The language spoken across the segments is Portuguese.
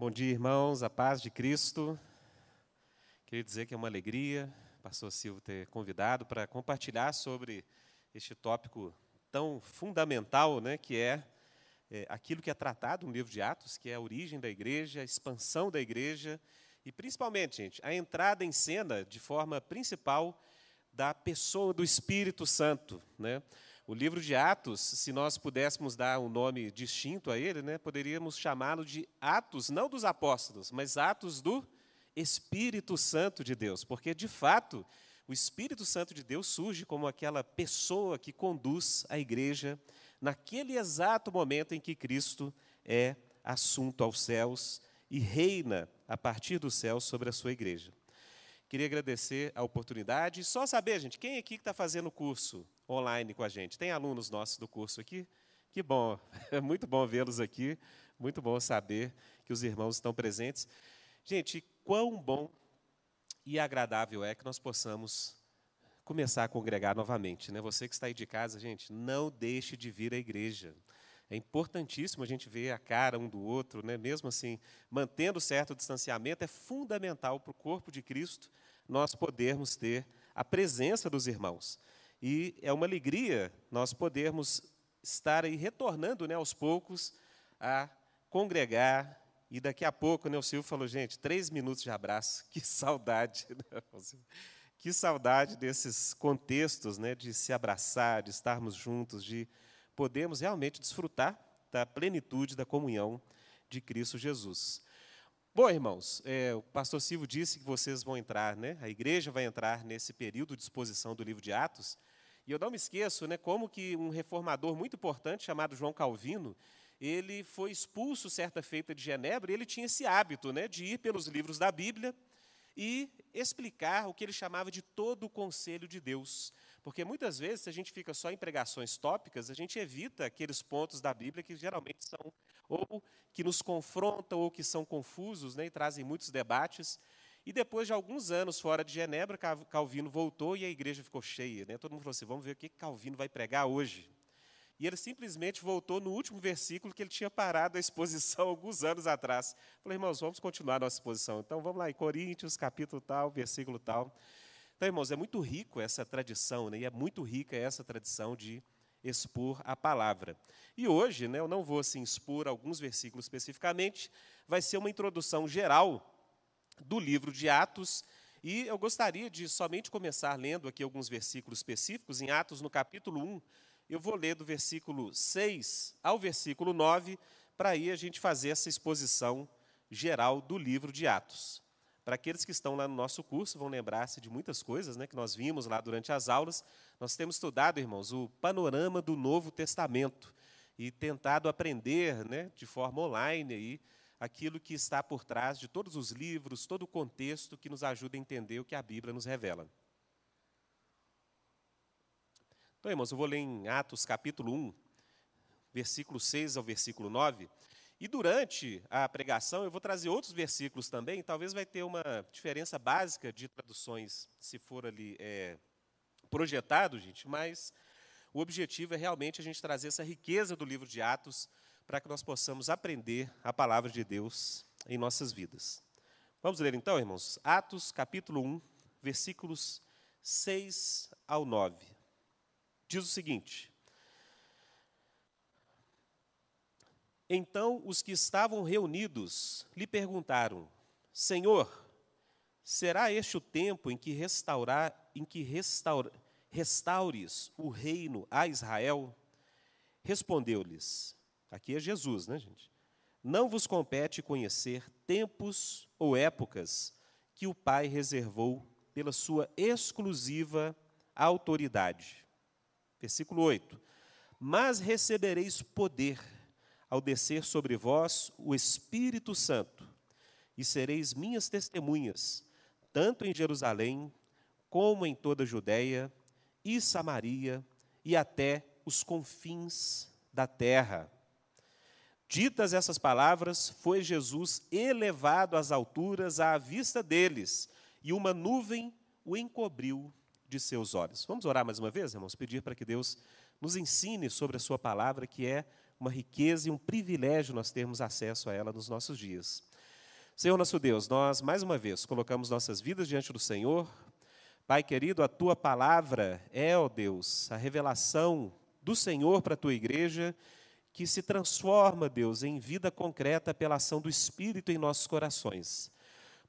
Bom dia, irmãos, a paz de Cristo. Queria dizer que é uma alegria, pastor Silvio, ter convidado para compartilhar sobre este tópico tão fundamental, né, que é, é, aquilo que é tratado no livro de Atos, que é a origem da igreja, a expansão da igreja e, principalmente, gente, a entrada em cena de forma principal da pessoa do Espírito Santo, né? O livro de Atos, se nós pudéssemos dar um nome distinto a ele, né, poderíamos chamá-lo de Atos, não dos apóstolos, mas Atos do Espírito Santo de Deus, porque de fato o Espírito Santo de Deus surge como aquela pessoa que conduz a igreja naquele exato momento em que Cristo é assunto aos céus e reina a partir dos céus sobre a sua igreja. Queria agradecer a oportunidade. Só saber, gente, quem aqui está fazendo o curso online com a gente? Tem alunos nossos do curso aqui? Que bom, é muito bom vê-los aqui, muito bom saber que os irmãos estão presentes. Gente, quão bom e agradável é que nós possamos começar a congregar novamente. Né? Você que está aí de casa, gente, não deixe de vir à igreja. É importantíssimo a gente ver a cara um do outro, né? mesmo assim, mantendo certo distanciamento, é fundamental para o corpo de Cristo nós podermos ter a presença dos irmãos. E é uma alegria nós podermos estar aí retornando né, aos poucos a congregar. E daqui a pouco, né, o Silvio falou, gente, três minutos de abraço, que saudade. Né? Que saudade desses contextos né, de se abraçar, de estarmos juntos, de podemos realmente desfrutar da plenitude da comunhão de Cristo Jesus. Bom, irmãos, é, o pastor Silvio disse que vocês vão entrar, né? A igreja vai entrar nesse período de exposição do livro de Atos. E eu não me esqueço, né, como que um reformador muito importante chamado João Calvino, ele foi expulso certa feita de Genebra e ele tinha esse hábito, né, de ir pelos livros da Bíblia e explicar o que ele chamava de todo o conselho de Deus. Porque muitas vezes, se a gente fica só em pregações tópicas, a gente evita aqueles pontos da Bíblia que geralmente são ou que nos confrontam ou que são confusos né, e trazem muitos debates. E depois de alguns anos fora de Genebra, Calvino voltou e a igreja ficou cheia. Né? Todo mundo falou assim: vamos ver o que Calvino vai pregar hoje. E ele simplesmente voltou no último versículo que ele tinha parado a exposição alguns anos atrás. Falei, irmãos, vamos continuar a nossa exposição. Então vamos lá, em Coríntios, capítulo tal, versículo tal. Então, irmãos, é muito rico essa tradição, né? e é muito rica essa tradição de expor a palavra. E hoje, né, eu não vou assim, expor alguns versículos especificamente, vai ser uma introdução geral do livro de Atos, e eu gostaria de somente começar lendo aqui alguns versículos específicos, em Atos, no capítulo 1, eu vou ler do versículo 6 ao versículo 9, para aí a gente fazer essa exposição geral do livro de Atos. Para aqueles que estão lá no nosso curso, vão lembrar-se de muitas coisas né, que nós vimos lá durante as aulas. Nós temos estudado, irmãos, o panorama do Novo Testamento e tentado aprender né, de forma online aí, aquilo que está por trás de todos os livros, todo o contexto que nos ajuda a entender o que a Bíblia nos revela. Então, irmãos, eu vou ler em Atos capítulo 1, versículo 6 ao versículo 9. E durante a pregação eu vou trazer outros versículos também, talvez vai ter uma diferença básica de traduções, se for ali é, projetado, gente, mas o objetivo é realmente a gente trazer essa riqueza do livro de Atos para que nós possamos aprender a palavra de Deus em nossas vidas. Vamos ler então, irmãos, Atos capítulo 1, versículos 6 ao 9. Diz o seguinte: Então os que estavam reunidos lhe perguntaram: Senhor, será este o tempo em que restaurar, em que restaures o reino a Israel? Respondeu-lhes: Aqui é Jesus, né, gente? Não vos compete conhecer tempos ou épocas que o Pai reservou pela sua exclusiva autoridade. Versículo 8: Mas recebereis poder ao descer sobre vós o Espírito Santo, e sereis minhas testemunhas, tanto em Jerusalém, como em toda a Judéia e Samaria e até os confins da terra. Ditas essas palavras, foi Jesus elevado às alturas à vista deles, e uma nuvem o encobriu de seus olhos. Vamos orar mais uma vez, irmãos? Pedir para que Deus nos ensine sobre a Sua palavra, que é uma riqueza e um privilégio nós termos acesso a ela nos nossos dias. Senhor nosso Deus, nós mais uma vez colocamos nossas vidas diante do Senhor. Pai querido, a tua palavra é, ó Deus, a revelação do Senhor para a tua igreja, que se transforma, Deus, em vida concreta pela ação do Espírito em nossos corações.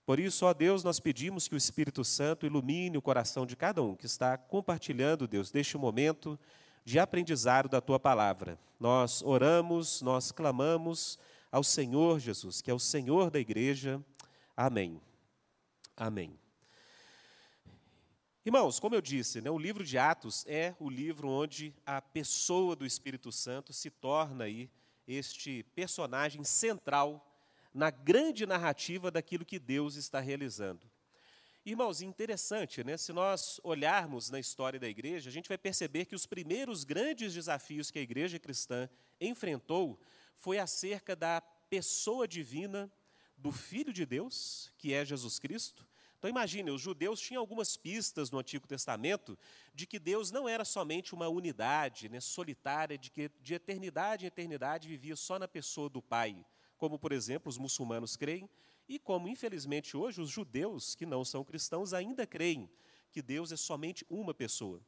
Por isso, ó Deus, nós pedimos que o Espírito Santo ilumine o coração de cada um que está compartilhando, Deus, deste momento de aprendizado da tua palavra. Nós oramos, nós clamamos ao Senhor Jesus, que é o Senhor da igreja. Amém. Amém. Irmãos, como eu disse, né, o livro de Atos é o livro onde a pessoa do Espírito Santo se torna aí este personagem central na grande narrativa daquilo que Deus está realizando. Irmãos, interessante, né? Se nós olharmos na história da igreja, a gente vai perceber que os primeiros grandes desafios que a igreja cristã enfrentou foi acerca da pessoa divina do Filho de Deus, que é Jesus Cristo. Então imagine, os judeus tinham algumas pistas no Antigo Testamento de que Deus não era somente uma unidade né, solitária, de que de eternidade em eternidade vivia só na pessoa do Pai, como por exemplo os muçulmanos creem, e como infelizmente hoje os judeus que não são cristãos ainda creem que Deus é somente uma pessoa.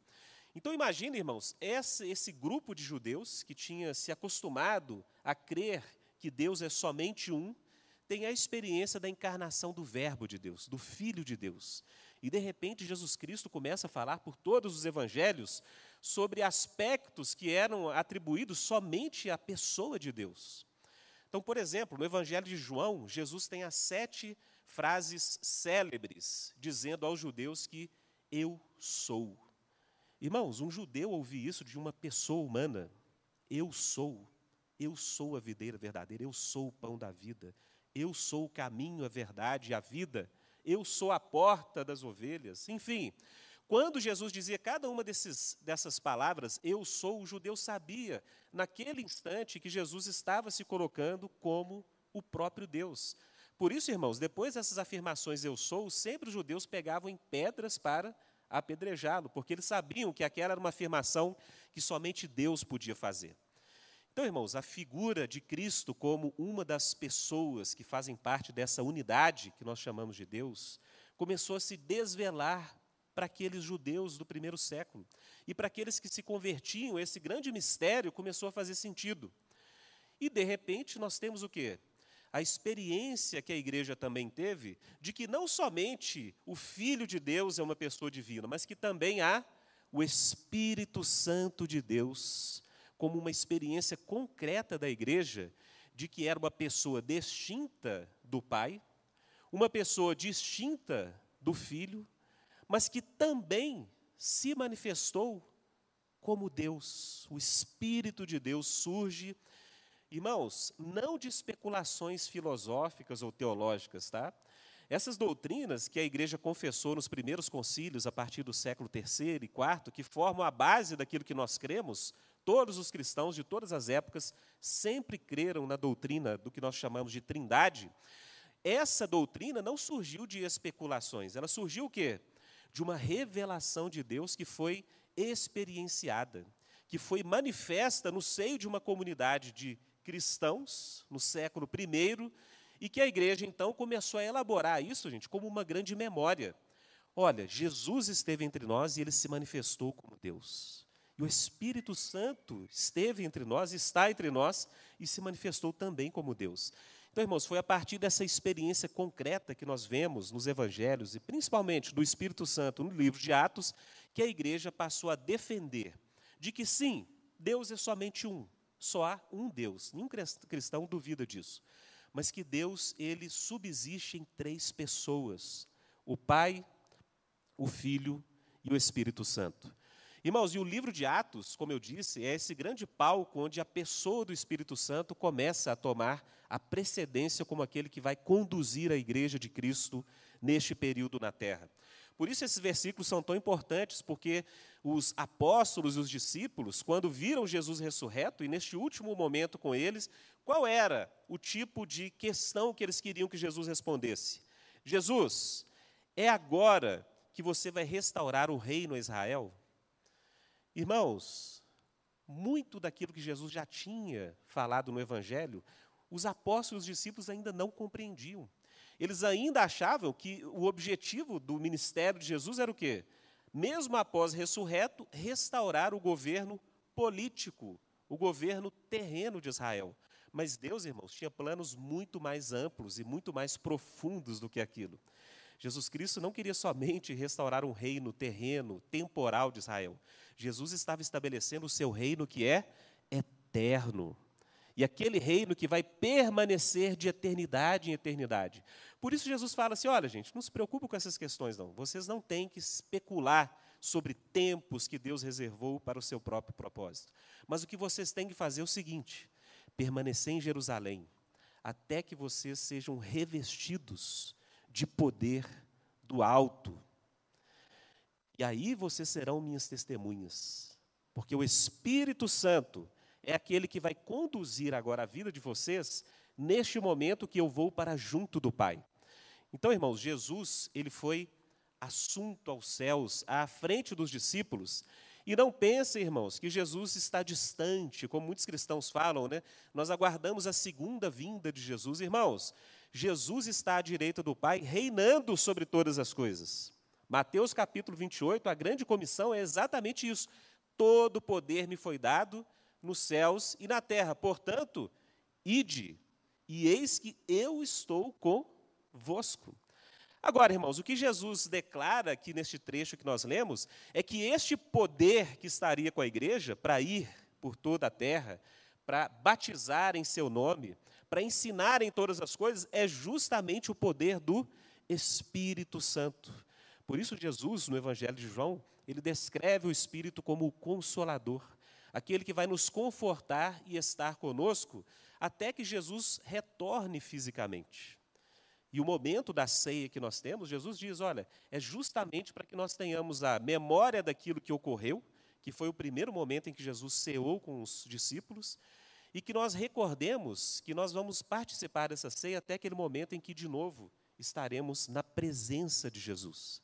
Então imagine, irmãos, esse, esse grupo de judeus que tinha se acostumado a crer que Deus é somente um, tem a experiência da encarnação do Verbo de Deus, do Filho de Deus. E de repente Jesus Cristo começa a falar por todos os evangelhos sobre aspectos que eram atribuídos somente à pessoa de Deus. Então, por exemplo, no Evangelho de João, Jesus tem as sete frases célebres dizendo aos judeus que eu sou. Irmãos, um judeu ouvir isso de uma pessoa humana, eu sou, eu sou a videira verdadeira, eu sou o pão da vida, eu sou o caminho, a verdade e a vida, eu sou a porta das ovelhas. Enfim, quando Jesus dizia cada uma desses, dessas palavras, eu sou, o judeu sabia, naquele instante, que Jesus estava se colocando como o próprio Deus. Por isso, irmãos, depois dessas afirmações, eu sou, sempre os judeus pegavam em pedras para apedrejá-lo, porque eles sabiam que aquela era uma afirmação que somente Deus podia fazer. Então, irmãos, a figura de Cristo como uma das pessoas que fazem parte dessa unidade que nós chamamos de Deus, começou a se desvelar para aqueles judeus do primeiro século. E para aqueles que se convertiam, esse grande mistério começou a fazer sentido. E, de repente, nós temos o quê? a experiência que a igreja também teve de que não somente o Filho de Deus é uma pessoa divina, mas que também há o Espírito Santo de Deus como uma experiência concreta da igreja de que era uma pessoa distinta do Pai, uma pessoa distinta do Filho, mas que também se manifestou como Deus. O Espírito de Deus surge Irmãos, não de especulações filosóficas ou teológicas, tá? Essas doutrinas que a igreja confessou nos primeiros concílios, a partir do século III e IV, que formam a base daquilo que nós cremos, todos os cristãos de todas as épocas sempre creram na doutrina do que nós chamamos de trindade. Essa doutrina não surgiu de especulações, ela surgiu o quê? De uma revelação de Deus que foi experienciada, que foi manifesta no seio de uma comunidade de cristãos no século I e que a igreja então começou a elaborar isso, gente, como uma grande memória. Olha, Jesus esteve entre nós e ele se manifestou como Deus. E o Espírito Santo esteve entre nós, está entre nós e se manifestou também como Deus. Então, irmãos, foi a partir dessa experiência concreta que nós vemos nos evangelhos e principalmente do Espírito Santo no livro de Atos que a igreja passou a defender de que sim, Deus é somente um, só há um Deus. Nenhum cristão duvida disso. Mas que Deus, ele subsiste em três pessoas: o Pai, o Filho e o Espírito Santo. Irmãos, e o livro de Atos, como eu disse, é esse grande palco onde a pessoa do Espírito Santo começa a tomar a precedência como aquele que vai conduzir a igreja de Cristo neste período na terra. Por isso esses versículos são tão importantes, porque os apóstolos e os discípulos, quando viram Jesus ressurreto, e neste último momento com eles, qual era o tipo de questão que eles queriam que Jesus respondesse? Jesus, é agora que você vai restaurar o reino a Israel? Irmãos, muito daquilo que Jesus já tinha falado no Evangelho, os apóstolos e os discípulos ainda não compreendiam. Eles ainda achavam que o objetivo do ministério de Jesus era o quê? Mesmo após ressurreto, restaurar o governo político, o governo terreno de Israel. Mas Deus, irmãos, tinha planos muito mais amplos e muito mais profundos do que aquilo. Jesus Cristo não queria somente restaurar um reino terreno, temporal de Israel. Jesus estava estabelecendo o seu reino que é eterno. E aquele reino que vai permanecer de eternidade em eternidade. Por isso Jesus fala assim: olha, gente, não se preocupe com essas questões, não. Vocês não têm que especular sobre tempos que Deus reservou para o seu próprio propósito. Mas o que vocês têm que fazer é o seguinte: permanecer em Jerusalém, até que vocês sejam revestidos de poder do alto. E aí vocês serão minhas testemunhas, porque o Espírito Santo é aquele que vai conduzir agora a vida de vocês neste momento que eu vou para junto do Pai. Então, irmãos, Jesus, ele foi assunto aos céus, à frente dos discípulos, e não pensem, irmãos, que Jesus está distante, como muitos cristãos falam, né? Nós aguardamos a segunda vinda de Jesus. Irmãos, Jesus está à direita do Pai, reinando sobre todas as coisas. Mateus capítulo 28, a grande comissão é exatamente isso. Todo poder me foi dado nos céus e na terra. Portanto, ide, e eis que eu estou convosco. Agora, irmãos, o que Jesus declara aqui neste trecho que nós lemos é que este poder que estaria com a igreja para ir por toda a terra, para batizar em seu nome, para ensinar em todas as coisas, é justamente o poder do Espírito Santo. Por isso, Jesus, no Evangelho de João, ele descreve o Espírito como o consolador, aquele que vai nos confortar e estar conosco até que Jesus retorne fisicamente. E o momento da ceia que nós temos, Jesus diz: olha, é justamente para que nós tenhamos a memória daquilo que ocorreu, que foi o primeiro momento em que Jesus ceou com os discípulos, e que nós recordemos que nós vamos participar dessa ceia até aquele momento em que, de novo, estaremos na presença de Jesus.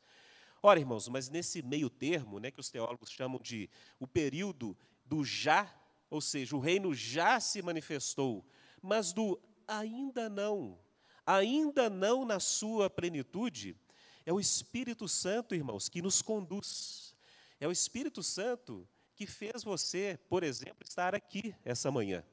Ora, irmãos, mas nesse meio termo, né, que os teólogos chamam de o período do já, ou seja, o reino já se manifestou, mas do ainda não, ainda não na sua plenitude, é o Espírito Santo, irmãos, que nos conduz. É o Espírito Santo que fez você, por exemplo, estar aqui essa manhã.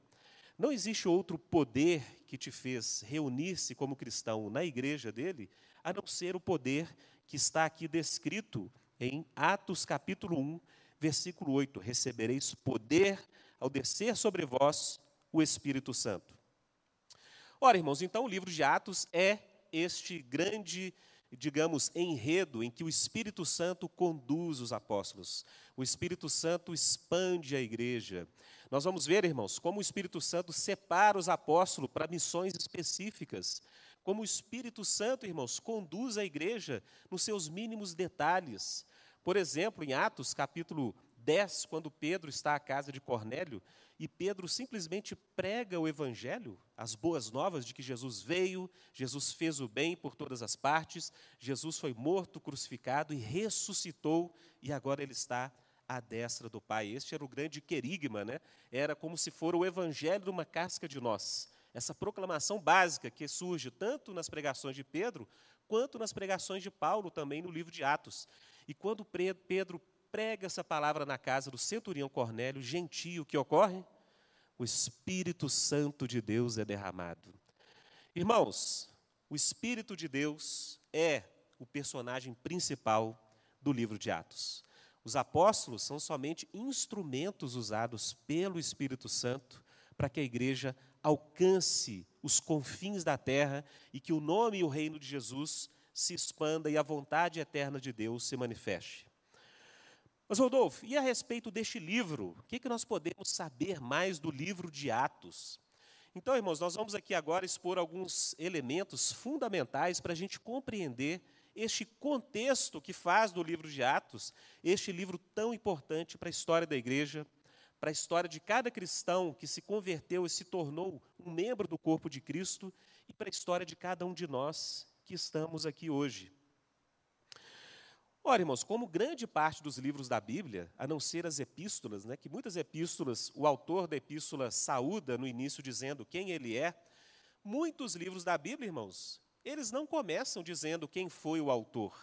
Não existe outro poder que te fez reunir-se como cristão na igreja dele, a não ser o poder que está aqui descrito em Atos capítulo 1, versículo 8: Recebereis poder ao descer sobre vós o Espírito Santo. Ora, irmãos, então o livro de Atos é este grande, digamos, enredo em que o Espírito Santo conduz os apóstolos. O Espírito Santo expande a igreja. Nós vamos ver, irmãos, como o Espírito Santo separa os apóstolos para missões específicas. Como o Espírito Santo, irmãos, conduz a igreja nos seus mínimos detalhes. Por exemplo, em Atos capítulo 10, quando Pedro está à casa de Cornélio, e Pedro simplesmente prega o evangelho, as boas novas de que Jesus veio, Jesus fez o bem por todas as partes, Jesus foi morto, crucificado e ressuscitou, e agora ele está à destra do Pai. Este era o grande querigma, né? Era como se for o evangelho de uma casca de nós. Essa proclamação básica que surge tanto nas pregações de Pedro, quanto nas pregações de Paulo também no livro de Atos. E quando Pedro prega essa palavra na casa do centurião Cornélio, gentio, o que ocorre? O Espírito Santo de Deus é derramado. Irmãos, o Espírito de Deus é o personagem principal do livro de Atos. Os apóstolos são somente instrumentos usados pelo Espírito Santo para que a igreja alcance os confins da terra e que o nome e o reino de Jesus se expanda e a vontade eterna de Deus se manifeste. Mas, Rodolfo, e a respeito deste livro? O que, que nós podemos saber mais do livro de Atos? Então, irmãos, nós vamos aqui agora expor alguns elementos fundamentais para a gente compreender este contexto que faz do livro de Atos este livro tão importante para a história da igreja, para a história de cada cristão que se converteu e se tornou um membro do corpo de Cristo e para a história de cada um de nós que estamos aqui hoje. Ora, irmãos, como grande parte dos livros da Bíblia, a não ser as epístolas, né, que muitas epístolas, o autor da epístola saúda no início dizendo quem ele é, muitos livros da Bíblia, irmãos, eles não começam dizendo quem foi o autor.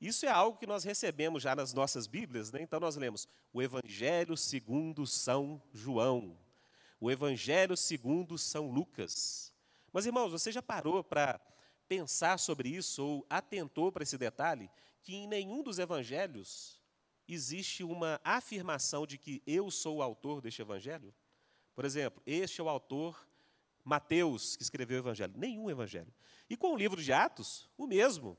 Isso é algo que nós recebemos já nas nossas Bíblias, né? então nós lemos o Evangelho segundo São João, o Evangelho segundo São Lucas. Mas, irmãos, você já parou para pensar sobre isso ou atentou para esse detalhe? Que em nenhum dos evangelhos existe uma afirmação de que eu sou o autor deste evangelho? Por exemplo, este é o autor Mateus que escreveu o evangelho. Nenhum evangelho. E com o livro de Atos, o mesmo.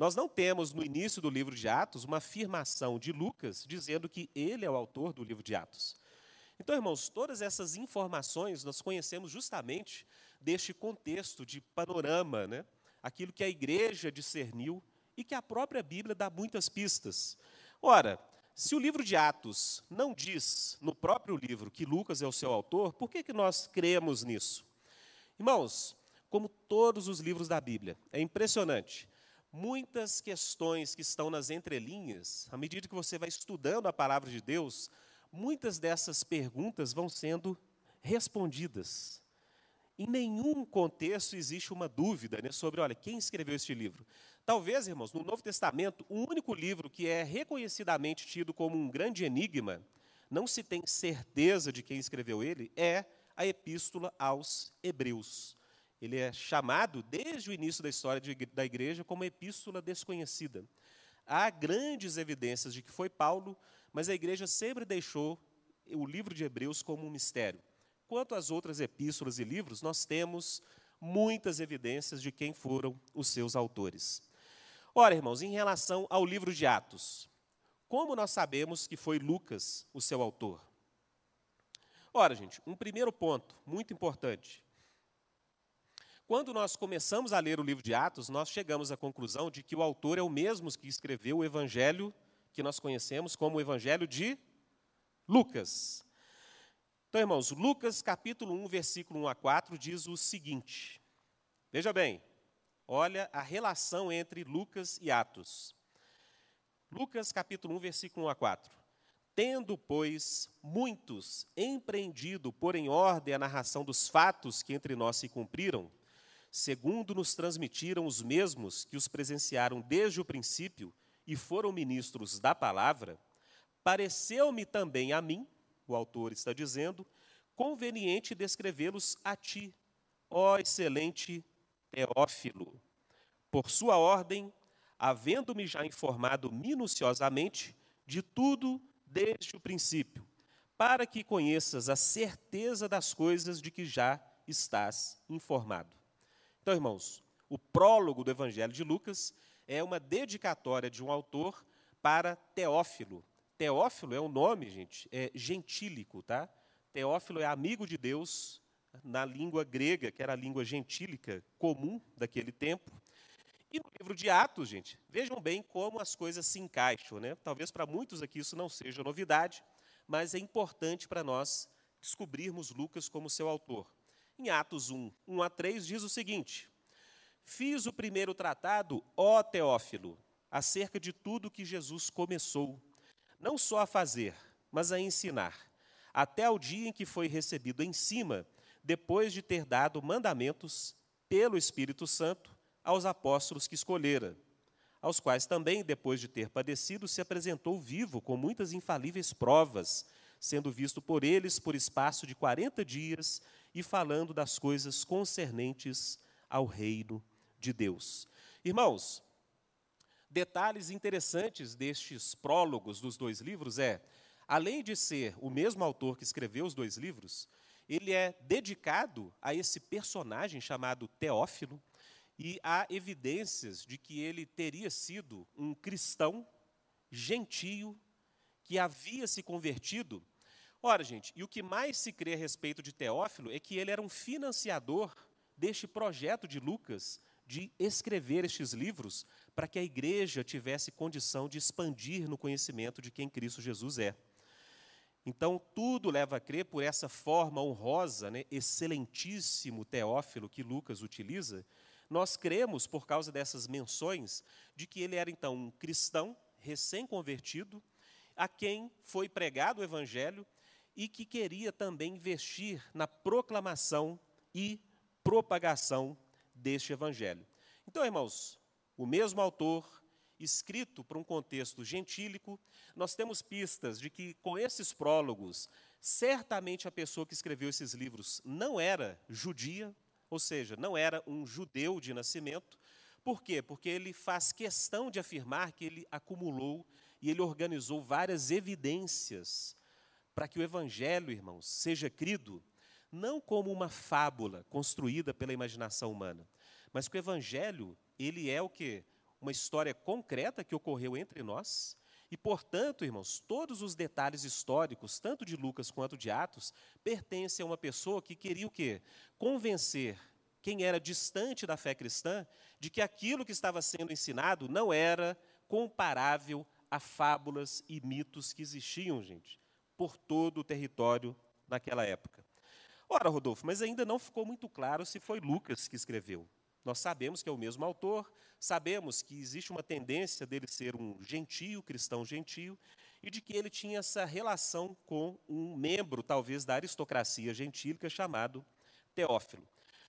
Nós não temos no início do livro de Atos uma afirmação de Lucas dizendo que ele é o autor do livro de Atos. Então, irmãos, todas essas informações nós conhecemos justamente deste contexto de panorama, né? aquilo que a igreja discerniu e que a própria Bíblia dá muitas pistas. Ora, se o livro de Atos não diz no próprio livro que Lucas é o seu autor, por que, que nós cremos nisso? Irmãos, como todos os livros da Bíblia, é impressionante. Muitas questões que estão nas entrelinhas, à medida que você vai estudando a palavra de Deus, muitas dessas perguntas vão sendo respondidas. Em nenhum contexto existe uma dúvida né, sobre, olha, quem escreveu este livro. Talvez, irmãos, no Novo Testamento, o único livro que é reconhecidamente tido como um grande enigma, não se tem certeza de quem escreveu ele, é a Epístola aos Hebreus. Ele é chamado, desde o início da história de, da igreja, como Epístola Desconhecida. Há grandes evidências de que foi Paulo, mas a igreja sempre deixou o livro de Hebreus como um mistério. Quanto às outras epístolas e livros, nós temos muitas evidências de quem foram os seus autores. Ora, irmãos, em relação ao livro de Atos, como nós sabemos que foi Lucas o seu autor? Ora, gente, um primeiro ponto muito importante. Quando nós começamos a ler o livro de Atos, nós chegamos à conclusão de que o autor é o mesmo que escreveu o evangelho que nós conhecemos como o evangelho de Lucas. Então, irmãos, Lucas capítulo 1, versículo 1 a 4 diz o seguinte: Veja bem, olha a relação entre Lucas e Atos. Lucas capítulo 1, versículo 1 a 4. Tendo, pois, muitos empreendido por em ordem a narração dos fatos que entre nós se cumpriram, segundo nos transmitiram os mesmos que os presenciaram desde o princípio e foram ministros da palavra, pareceu-me também a mim, o autor está dizendo, conveniente descrevê-los a ti, ó excelente Teófilo. Por sua ordem, havendo-me já informado minuciosamente de tudo desde o princípio, para que conheças a certeza das coisas de que já estás informado. Então, irmãos, o prólogo do Evangelho de Lucas é uma dedicatória de um autor para Teófilo, Teófilo é um nome, gente, é gentílico, tá? Teófilo é amigo de Deus na língua grega, que era a língua gentílica comum daquele tempo. E no livro de Atos, gente, vejam bem como as coisas se encaixam, né? Talvez para muitos aqui isso não seja novidade, mas é importante para nós descobrirmos Lucas como seu autor. Em Atos 1, 1 a 3 diz o seguinte: Fiz o primeiro tratado, ó Teófilo, acerca de tudo que Jesus começou não só a fazer, mas a ensinar, até o dia em que foi recebido em cima, depois de ter dado mandamentos pelo Espírito Santo aos apóstolos que escolhera, aos quais também, depois de ter padecido, se apresentou vivo com muitas infalíveis provas, sendo visto por eles por espaço de quarenta dias e falando das coisas concernentes ao reino de Deus. Irmãos, Detalhes interessantes destes prólogos dos dois livros é, além de ser o mesmo autor que escreveu os dois livros, ele é dedicado a esse personagem chamado Teófilo, e há evidências de que ele teria sido um cristão gentio que havia se convertido. Ora, gente, e o que mais se crê a respeito de Teófilo é que ele era um financiador deste projeto de Lucas de escrever estes livros para que a igreja tivesse condição de expandir no conhecimento de quem Cristo Jesus é. Então, tudo leva a crer por essa forma honrosa, né, excelentíssimo Teófilo que Lucas utiliza. Nós cremos, por causa dessas menções, de que ele era então um cristão recém-convertido, a quem foi pregado o evangelho e que queria também investir na proclamação e propagação deste evangelho. Então, irmãos, o mesmo autor, escrito para um contexto gentílico, nós temos pistas de que com esses prólogos, certamente a pessoa que escreveu esses livros não era judia, ou seja, não era um judeu de nascimento. Por quê? Porque ele faz questão de afirmar que ele acumulou e ele organizou várias evidências para que o evangelho, irmãos, seja crido não como uma fábula construída pela imaginação humana, mas que o evangelho, ele é o que uma história concreta que ocorreu entre nós, e, portanto, irmãos, todos os detalhes históricos, tanto de Lucas quanto de Atos, pertencem a uma pessoa que queria o quê? Convencer quem era distante da fé cristã de que aquilo que estava sendo ensinado não era comparável a fábulas e mitos que existiam, gente, por todo o território naquela época. Ora, Rodolfo, mas ainda não ficou muito claro se foi Lucas que escreveu. Nós sabemos que é o mesmo autor, sabemos que existe uma tendência dele ser um gentio, cristão gentio, e de que ele tinha essa relação com um membro, talvez, da aristocracia gentílica chamado Teófilo.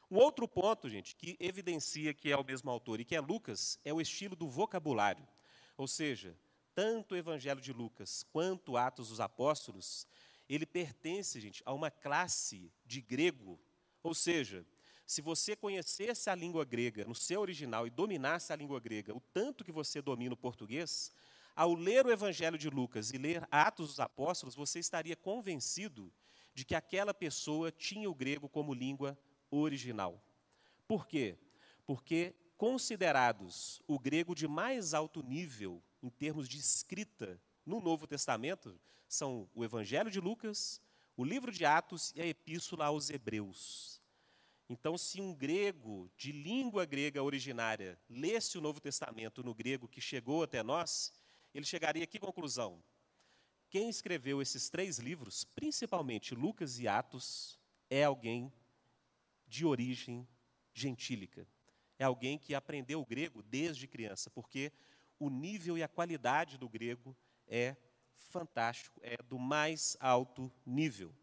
Um outro ponto, gente, que evidencia que é o mesmo autor e que é Lucas, é o estilo do vocabulário. Ou seja, tanto o Evangelho de Lucas quanto Atos dos Apóstolos, ele pertence, gente, a uma classe de grego, ou seja, se você conhecesse a língua grega no seu original e dominasse a língua grega, o tanto que você domina o português, ao ler o Evangelho de Lucas e ler Atos dos Apóstolos, você estaria convencido de que aquela pessoa tinha o grego como língua original. Por quê? Porque, considerados o grego de mais alto nível em termos de escrita no Novo Testamento, são o Evangelho de Lucas, o livro de Atos e a Epístola aos Hebreus. Então, se um grego de língua grega originária lesse o Novo Testamento no grego que chegou até nós, ele chegaria a que conclusão? Quem escreveu esses três livros, principalmente Lucas e Atos, é alguém de origem gentílica. É alguém que aprendeu o grego desde criança, porque o nível e a qualidade do grego é fantástico, é do mais alto nível.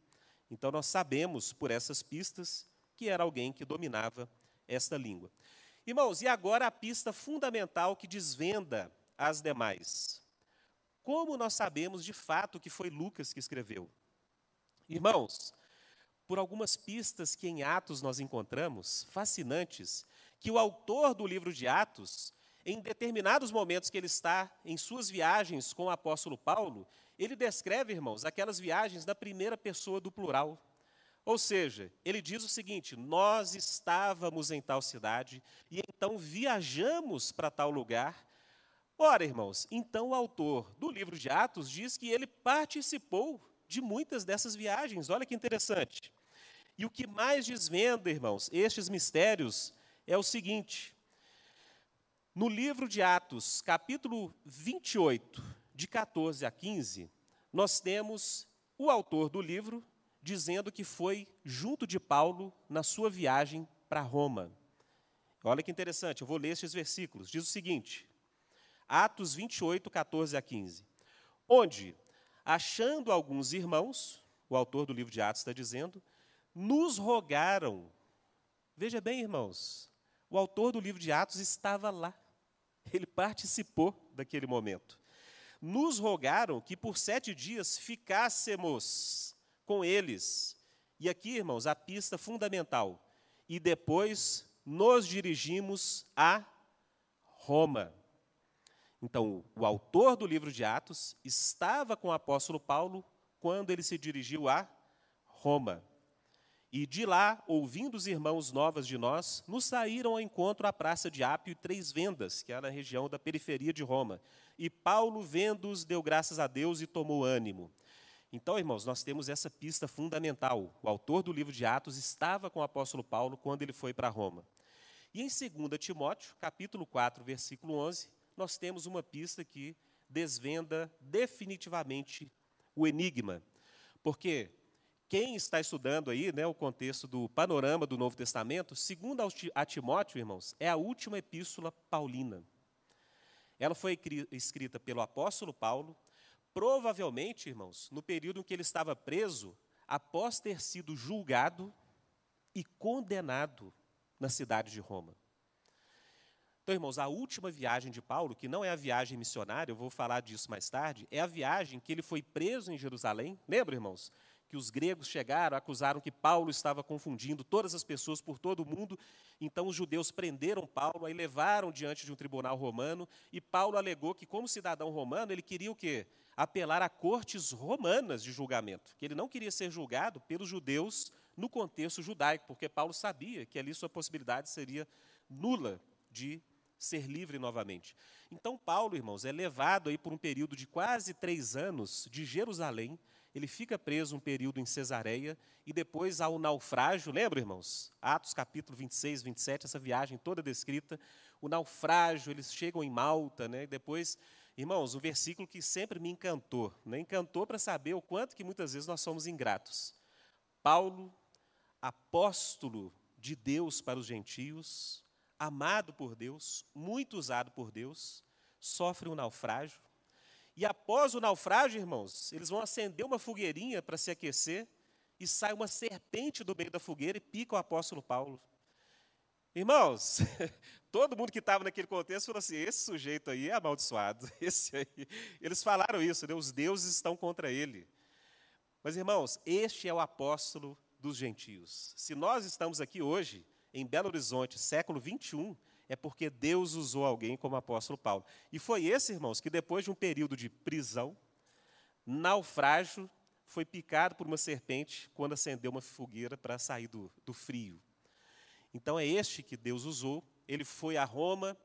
Então, nós sabemos por essas pistas que era alguém que dominava esta língua. Irmãos, e agora a pista fundamental que desvenda as demais. Como nós sabemos de fato que foi Lucas que escreveu? Irmãos, por algumas pistas que em Atos nós encontramos, fascinantes, que o autor do livro de Atos, em determinados momentos que ele está em suas viagens com o apóstolo Paulo, ele descreve, irmãos, aquelas viagens na primeira pessoa do plural. Ou seja, ele diz o seguinte: nós estávamos em tal cidade e então viajamos para tal lugar. Ora, irmãos, então o autor do livro de Atos diz que ele participou de muitas dessas viagens. Olha que interessante. E o que mais desvenda, irmãos, estes mistérios é o seguinte: no livro de Atos, capítulo 28, de 14 a 15, nós temos o autor do livro dizendo que foi junto de Paulo na sua viagem para Roma. Olha que interessante, eu vou ler estes versículos. Diz o seguinte: Atos 28, 14 a 15. Onde, achando alguns irmãos, o autor do livro de Atos está dizendo, nos rogaram. Veja bem, irmãos, o autor do livro de Atos estava lá. Ele participou daquele momento. Nos rogaram que por sete dias ficássemos com eles. E aqui, irmãos, a pista fundamental. E depois nos dirigimos a Roma. Então, o autor do livro de Atos estava com o apóstolo Paulo quando ele se dirigiu a Roma. E de lá, ouvindo os irmãos novas de nós, nos saíram ao encontro à praça de Ápio e Três Vendas, que era a região da periferia de Roma. E Paulo, vendo-os, deu graças a Deus e tomou ânimo. Então, irmãos, nós temos essa pista fundamental. O autor do livro de Atos estava com o apóstolo Paulo quando ele foi para Roma. E em 2 Timóteo, capítulo 4, versículo 11, nós temos uma pista que desvenda definitivamente o enigma. Porque quem está estudando aí né, o contexto do panorama do Novo Testamento, segundo a Timóteo, irmãos, é a última epístola paulina. Ela foi escrita pelo apóstolo Paulo Provavelmente, irmãos, no período em que ele estava preso, após ter sido julgado e condenado na cidade de Roma. Então, irmãos, a última viagem de Paulo, que não é a viagem missionária, eu vou falar disso mais tarde, é a viagem que ele foi preso em Jerusalém. Lembra, irmãos? Que os gregos chegaram, acusaram que Paulo estava confundindo todas as pessoas por todo o mundo. Então, os judeus prenderam Paulo, aí levaram diante de um tribunal romano. E Paulo alegou que, como cidadão romano, ele queria o quê? Apelar a cortes romanas de julgamento. Que ele não queria ser julgado pelos judeus no contexto judaico, porque Paulo sabia que ali sua possibilidade seria nula de ser livre novamente. Então, Paulo, irmãos, é levado aí por um período de quase três anos de Jerusalém. Ele fica preso um período em Cesareia e depois ao naufrágio. Lembra, irmãos? Atos capítulo 26, 27, essa viagem toda descrita. O naufrágio, eles chegam em Malta, né? Depois, irmãos, um versículo que sempre me encantou. Né? Encantou para saber o quanto que muitas vezes nós somos ingratos. Paulo, apóstolo de Deus para os gentios, amado por Deus, muito usado por Deus, sofre um naufrágio. E após o naufrágio, irmãos, eles vão acender uma fogueirinha para se aquecer e sai uma serpente do meio da fogueira e pica o apóstolo Paulo. Irmãos, todo mundo que estava naquele contexto falou assim: esse sujeito aí é amaldiçoado. Esse aí. Eles falaram isso, né? os deuses estão contra ele. Mas, irmãos, este é o apóstolo dos gentios. Se nós estamos aqui hoje, em Belo Horizonte, século 21, é porque Deus usou alguém como apóstolo Paulo. E foi esse, irmãos, que depois de um período de prisão, naufrágio, foi picado por uma serpente quando acendeu uma fogueira para sair do, do frio. Então é este que Deus usou. Ele foi a Roma,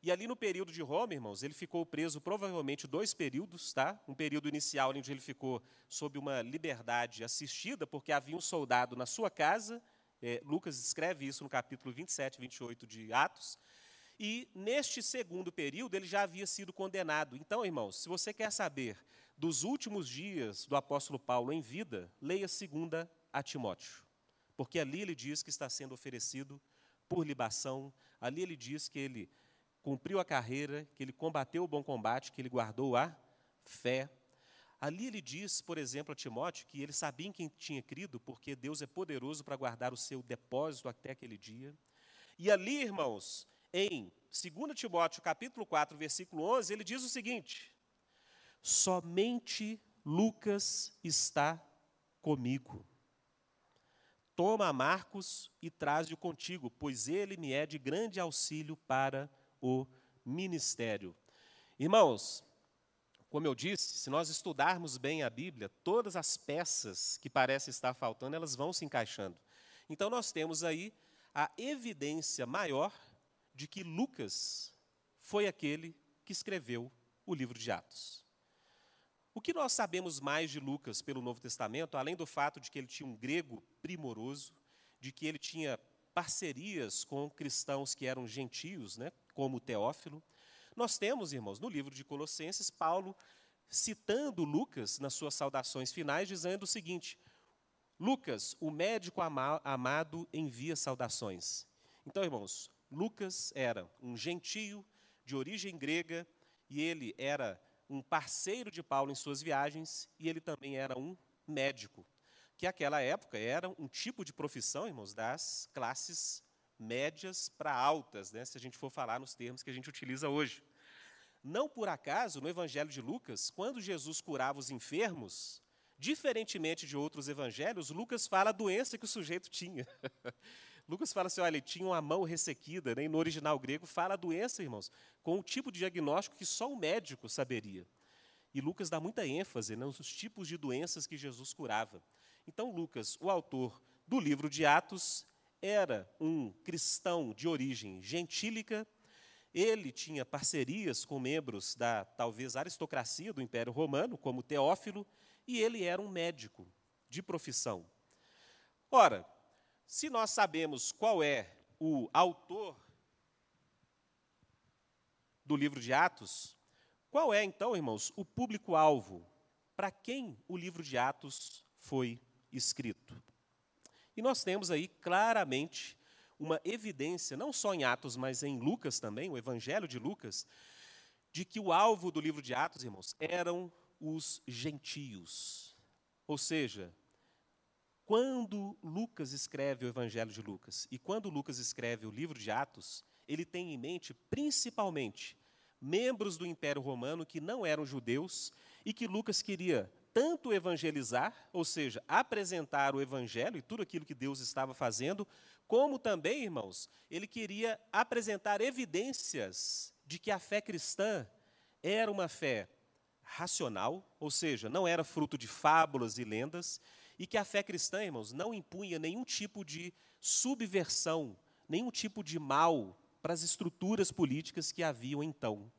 e ali no período de Roma, irmãos, ele ficou preso provavelmente dois períodos, tá? Um período inicial onde ele ficou sob uma liberdade assistida, porque havia um soldado na sua casa é, Lucas escreve isso no capítulo 27, 28 de Atos. E neste segundo período ele já havia sido condenado. Então, irmãos, se você quer saber dos últimos dias do apóstolo Paulo em vida, leia segunda a Timóteo. Porque ali ele diz que está sendo oferecido por libação, ali ele diz que ele cumpriu a carreira, que ele combateu o bom combate, que ele guardou a fé. Ali ele diz, por exemplo, a Timóteo que ele sabia em quem tinha crido, porque Deus é poderoso para guardar o seu depósito até aquele dia. E ali, irmãos, em 2 Timóteo, capítulo 4, versículo 11, ele diz o seguinte: Somente Lucas está comigo. Toma Marcos e traze-o contigo, pois ele me é de grande auxílio para o ministério. Irmãos, como eu disse, se nós estudarmos bem a Bíblia, todas as peças que parecem estar faltando, elas vão se encaixando. Então nós temos aí a evidência maior de que Lucas foi aquele que escreveu o livro de Atos. O que nós sabemos mais de Lucas pelo Novo Testamento, além do fato de que ele tinha um grego primoroso, de que ele tinha parcerias com cristãos que eram gentios, né, como Teófilo, nós temos, irmãos, no livro de Colossenses, Paulo citando Lucas nas suas saudações finais, dizendo o seguinte: Lucas, o médico amado, envia saudações. Então, irmãos, Lucas era um gentio de origem grega e ele era um parceiro de Paulo em suas viagens e ele também era um médico, que naquela época era um tipo de profissão, irmãos, das classes médias para altas, né, se a gente for falar nos termos que a gente utiliza hoje. Não por acaso, no Evangelho de Lucas, quando Jesus curava os enfermos, diferentemente de outros evangelhos, Lucas fala a doença que o sujeito tinha. Lucas fala assim: olha, ele tinha uma mão ressequida, né? e no original grego fala a doença, irmãos, com um tipo de diagnóstico que só um médico saberia. E Lucas dá muita ênfase né, nos tipos de doenças que Jesus curava. Então, Lucas, o autor do livro de Atos, era um cristão de origem gentílica, ele tinha parcerias com membros da talvez aristocracia do Império Romano, como Teófilo, e ele era um médico de profissão. Ora, se nós sabemos qual é o autor do livro de Atos, qual é então, irmãos, o público-alvo? Para quem o livro de Atos foi escrito? E nós temos aí claramente uma evidência, não só em Atos, mas em Lucas também, o Evangelho de Lucas, de que o alvo do livro de Atos, irmãos, eram os gentios. Ou seja, quando Lucas escreve o Evangelho de Lucas e quando Lucas escreve o livro de Atos, ele tem em mente principalmente membros do Império Romano que não eram judeus e que Lucas queria tanto evangelizar, ou seja, apresentar o Evangelho e tudo aquilo que Deus estava fazendo, como também, irmãos, ele queria apresentar evidências de que a fé cristã era uma fé racional, ou seja, não era fruto de fábulas e lendas, e que a fé cristã, irmãos, não impunha nenhum tipo de subversão, nenhum tipo de mal para as estruturas políticas que haviam então.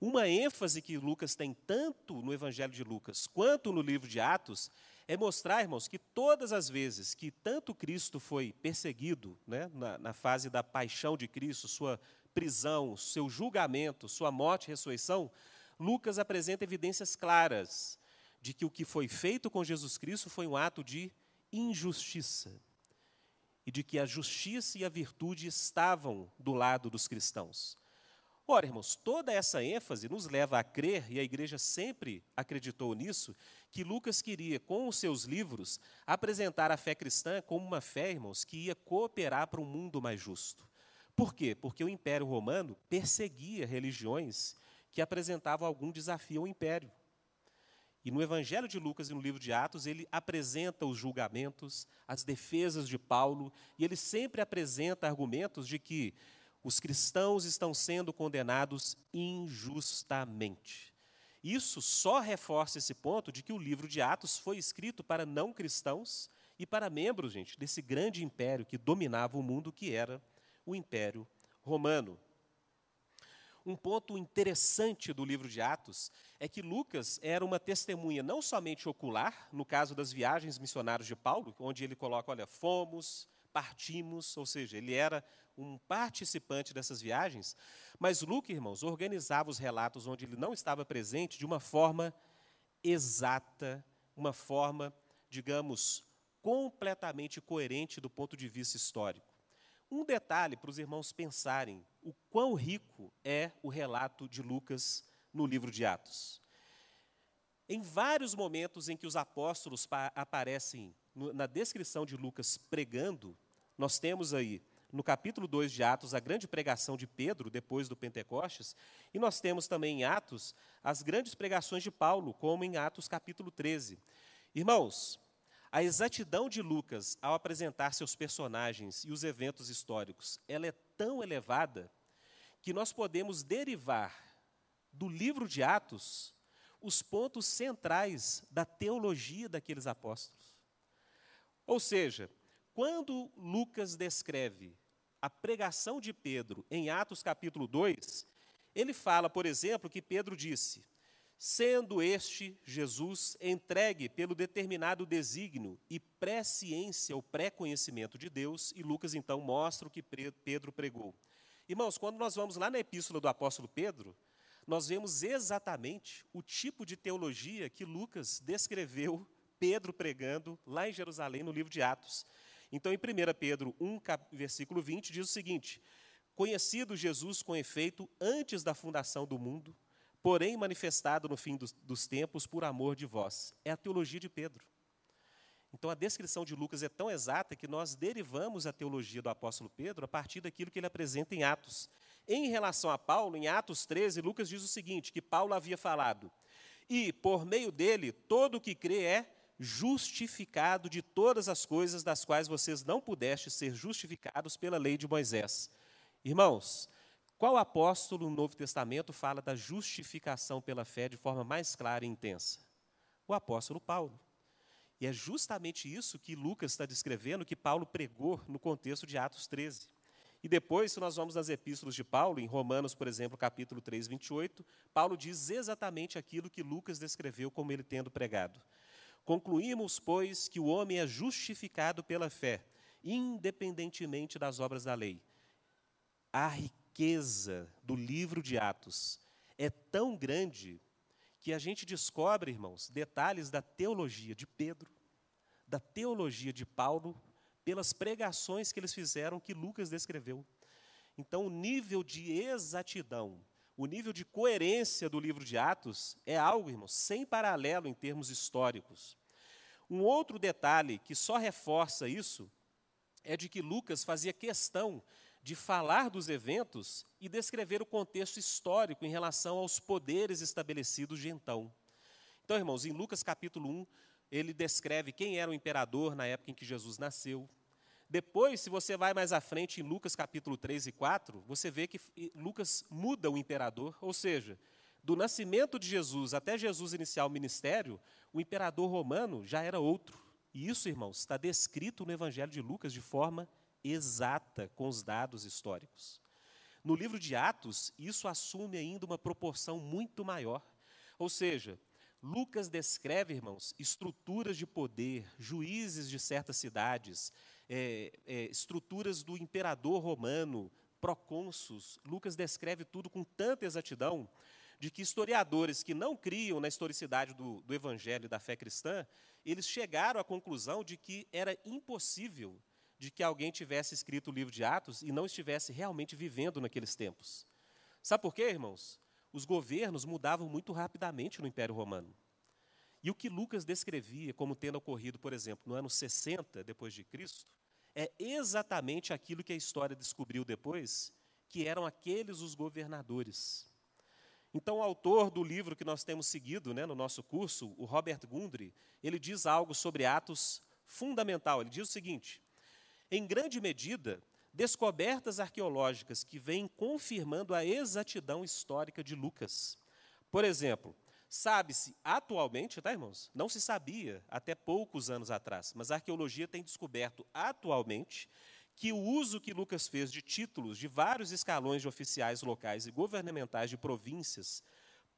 Uma ênfase que Lucas tem tanto no Evangelho de Lucas quanto no livro de Atos é mostrar, irmãos, que todas as vezes que tanto Cristo foi perseguido, né, na, na fase da paixão de Cristo, sua prisão, seu julgamento, sua morte e ressurreição, Lucas apresenta evidências claras de que o que foi feito com Jesus Cristo foi um ato de injustiça e de que a justiça e a virtude estavam do lado dos cristãos. Ora, irmãos, toda essa ênfase nos leva a crer, e a igreja sempre acreditou nisso, que Lucas queria, com os seus livros, apresentar a fé cristã como uma fé, irmãos, que ia cooperar para um mundo mais justo. Por quê? Porque o Império Romano perseguia religiões que apresentavam algum desafio ao império. E no Evangelho de Lucas e no livro de Atos, ele apresenta os julgamentos, as defesas de Paulo, e ele sempre apresenta argumentos de que os cristãos estão sendo condenados injustamente. Isso só reforça esse ponto de que o livro de Atos foi escrito para não cristãos e para membros, gente, desse grande império que dominava o mundo, que era o Império Romano. Um ponto interessante do livro de Atos é que Lucas era uma testemunha não somente ocular, no caso das viagens missionárias de Paulo, onde ele coloca, olha, fomos, partimos, ou seja, ele era um participante dessas viagens, mas Lucas, irmãos, organizava os relatos onde ele não estava presente de uma forma exata, uma forma, digamos, completamente coerente do ponto de vista histórico. Um detalhe para os irmãos pensarem o quão rico é o relato de Lucas no livro de Atos. Em vários momentos em que os apóstolos aparecem na descrição de Lucas pregando, nós temos aí no capítulo 2 de Atos a grande pregação de Pedro depois do Pentecostes, e nós temos também em Atos as grandes pregações de Paulo, como em Atos capítulo 13. Irmãos, a exatidão de Lucas ao apresentar seus personagens e os eventos históricos, ela é tão elevada que nós podemos derivar do livro de Atos os pontos centrais da teologia daqueles apóstolos. Ou seja, quando Lucas descreve a pregação de Pedro em Atos capítulo 2, ele fala, por exemplo, que Pedro disse: sendo este Jesus entregue pelo determinado desígnio e presciência ou pré-conhecimento de Deus, e Lucas então mostra o que Pedro pregou. Irmãos, quando nós vamos lá na epístola do apóstolo Pedro, nós vemos exatamente o tipo de teologia que Lucas descreveu Pedro pregando lá em Jerusalém, no livro de Atos. Então, em 1 Pedro 1, versículo 20, diz o seguinte: Conhecido Jesus com efeito antes da fundação do mundo, porém manifestado no fim dos, dos, tempos por amor de vós. É a teologia de Pedro. Então a descrição de Lucas é tão exata que nós derivamos a teologia do apóstolo Pedro a partir daquilo que ele apresenta em Atos. Em relação a Paulo, em Atos 13, Lucas diz o seguinte: que Paulo havia falado, e por meio dele todo o que crê é justificado de todas as coisas das quais vocês não pudestes ser justificados pela lei de Moisés. Irmãos, qual apóstolo no Novo Testamento fala da justificação pela fé de forma mais clara e intensa? O apóstolo Paulo. E é justamente isso que Lucas está descrevendo, que Paulo pregou no contexto de Atos 13. E depois, se nós vamos nas epístolas de Paulo, em Romanos, por exemplo, capítulo 3, 28, Paulo diz exatamente aquilo que Lucas descreveu como ele tendo pregado. Concluímos, pois, que o homem é justificado pela fé, independentemente das obras da lei. A riqueza do livro de Atos é tão grande que a gente descobre, irmãos, detalhes da teologia de Pedro, da teologia de Paulo, pelas pregações que eles fizeram que Lucas descreveu. Então, o nível de exatidão, o nível de coerência do livro de Atos é algo, irmãos, sem paralelo em termos históricos. Um outro detalhe que só reforça isso é de que Lucas fazia questão de falar dos eventos e descrever o contexto histórico em relação aos poderes estabelecidos de então. Então, irmãos, em Lucas capítulo 1, ele descreve quem era o imperador na época em que Jesus nasceu. Depois, se você vai mais à frente em Lucas capítulo 3 e 4, você vê que Lucas muda o imperador, ou seja, do nascimento de Jesus até Jesus iniciar o ministério, o imperador romano já era outro. E isso, irmãos, está descrito no Evangelho de Lucas de forma exata com os dados históricos. No livro de Atos, isso assume ainda uma proporção muito maior. Ou seja, Lucas descreve, irmãos, estruturas de poder, juízes de certas cidades, é, é, estruturas do imperador romano, procônsulos. Lucas descreve tudo com tanta exatidão de que historiadores que não criam na historicidade do, do evangelho e da fé cristã, eles chegaram à conclusão de que era impossível de que alguém tivesse escrito o livro de Atos e não estivesse realmente vivendo naqueles tempos. Sabe por quê, irmãos? Os governos mudavam muito rapidamente no Império Romano. E o que Lucas descrevia como tendo ocorrido, por exemplo, no ano 60 depois de Cristo, é exatamente aquilo que a história descobriu depois, que eram aqueles os governadores. Então, o autor do livro que nós temos seguido né, no nosso curso, o Robert Gundry, ele diz algo sobre Atos fundamental. Ele diz o seguinte: em grande medida, descobertas arqueológicas que vêm confirmando a exatidão histórica de Lucas. Por exemplo, Sabe-se atualmente, tá, irmãos? Não se sabia até poucos anos atrás, mas a arqueologia tem descoberto atualmente que o uso que Lucas fez de títulos de vários escalões de oficiais locais e governamentais de províncias,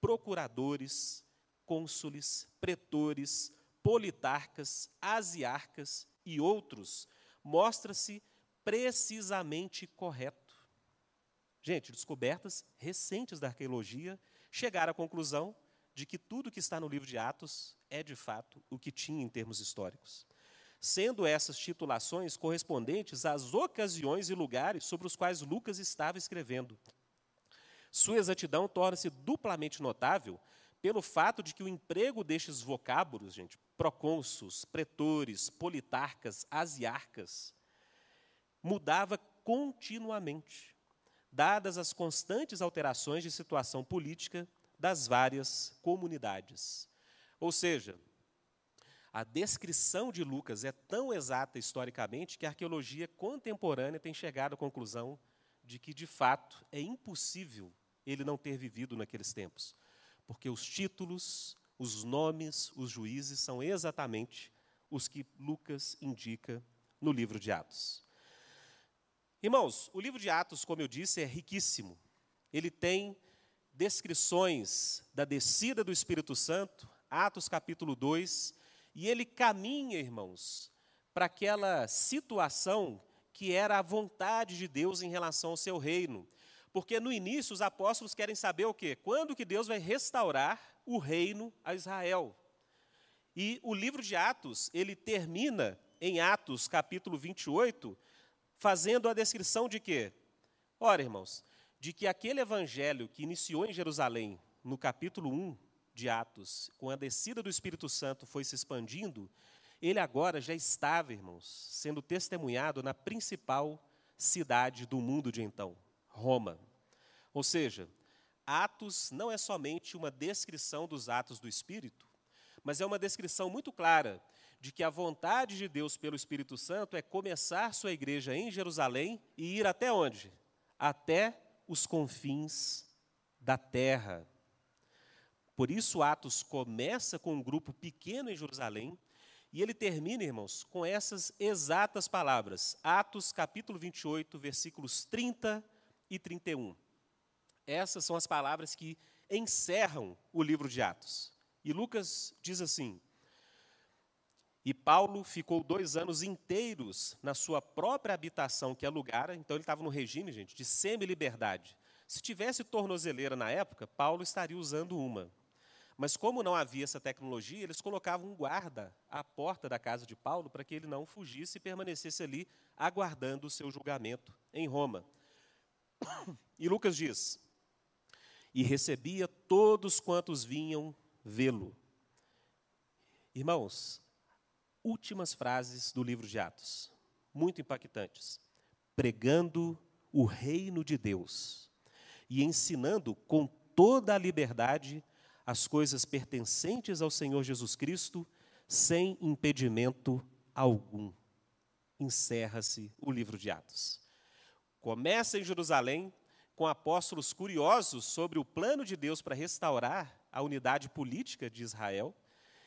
procuradores, cônsules, pretores, politarcas, asiarcas e outros, mostra-se precisamente correto. Gente, descobertas recentes da arqueologia chegaram à conclusão de que tudo que está no livro de Atos é, de fato, o que tinha em termos históricos. Sendo essas titulações correspondentes às ocasiões e lugares sobre os quais Lucas estava escrevendo. Sua exatidão torna-se duplamente notável pelo fato de que o emprego destes vocábulos, gente, procônsulos, pretores, politarcas, asiarcas, mudava continuamente, dadas as constantes alterações de situação política das várias comunidades. Ou seja, a descrição de Lucas é tão exata historicamente que a arqueologia contemporânea tem chegado à conclusão de que, de fato, é impossível ele não ter vivido naqueles tempos, porque os títulos, os nomes, os juízes são exatamente os que Lucas indica no livro de Atos. Irmãos, o livro de Atos, como eu disse, é riquíssimo. Ele tem descrições da descida do Espírito Santo, Atos capítulo 2, e ele caminha, irmãos, para aquela situação que era a vontade de Deus em relação ao seu reino. Porque no início os apóstolos querem saber o quê? Quando que Deus vai restaurar o reino a Israel? E o livro de Atos, ele termina em Atos capítulo 28, fazendo a descrição de quê? Ora, irmãos, de que aquele evangelho que iniciou em Jerusalém, no capítulo 1 de Atos, com a descida do Espírito Santo foi se expandindo, ele agora já estava, irmãos, sendo testemunhado na principal cidade do mundo de então, Roma. Ou seja, Atos não é somente uma descrição dos atos do Espírito, mas é uma descrição muito clara de que a vontade de Deus pelo Espírito Santo é começar sua igreja em Jerusalém e ir até onde? Até os confins da terra. Por isso, Atos começa com um grupo pequeno em Jerusalém e ele termina, irmãos, com essas exatas palavras. Atos, capítulo 28, versículos 30 e 31. Essas são as palavras que encerram o livro de Atos. E Lucas diz assim: E Paulo ficou dois anos inteiros na sua própria habitação que alugara, então ele estava no regime, gente, de semi-liberdade. Se tivesse tornozeleira na época, Paulo estaria usando uma. Mas como não havia essa tecnologia, eles colocavam um guarda à porta da casa de Paulo para que ele não fugisse e permanecesse ali aguardando o seu julgamento em Roma. E Lucas diz: E recebia todos quantos vinham vê-lo. Irmãos, últimas frases do livro de Atos, muito impactantes. Pregando o reino de Deus e ensinando com toda a liberdade as coisas pertencentes ao Senhor Jesus Cristo, sem impedimento algum. Encerra-se o livro de Atos. Começa em Jerusalém, com apóstolos curiosos sobre o plano de Deus para restaurar a unidade política de Israel,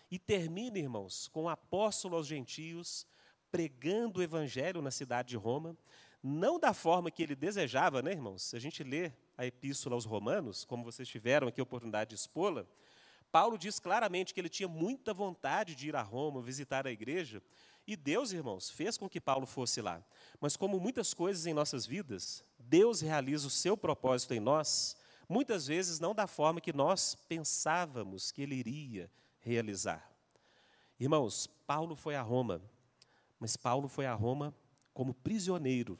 e termina, irmãos, com o apóstolo aos gentios pregando o evangelho na cidade de Roma, não da forma que ele desejava, né, irmãos? Se a gente lê a epístola aos Romanos, como vocês tiveram aqui a oportunidade de expô-la, Paulo diz claramente que ele tinha muita vontade de ir a Roma, visitar a igreja, e Deus, irmãos, fez com que Paulo fosse lá. Mas, como muitas coisas em nossas vidas, Deus realiza o seu propósito em nós, muitas vezes não da forma que nós pensávamos que ele iria realizar. Irmãos, Paulo foi a Roma, mas Paulo foi a Roma como prisioneiro.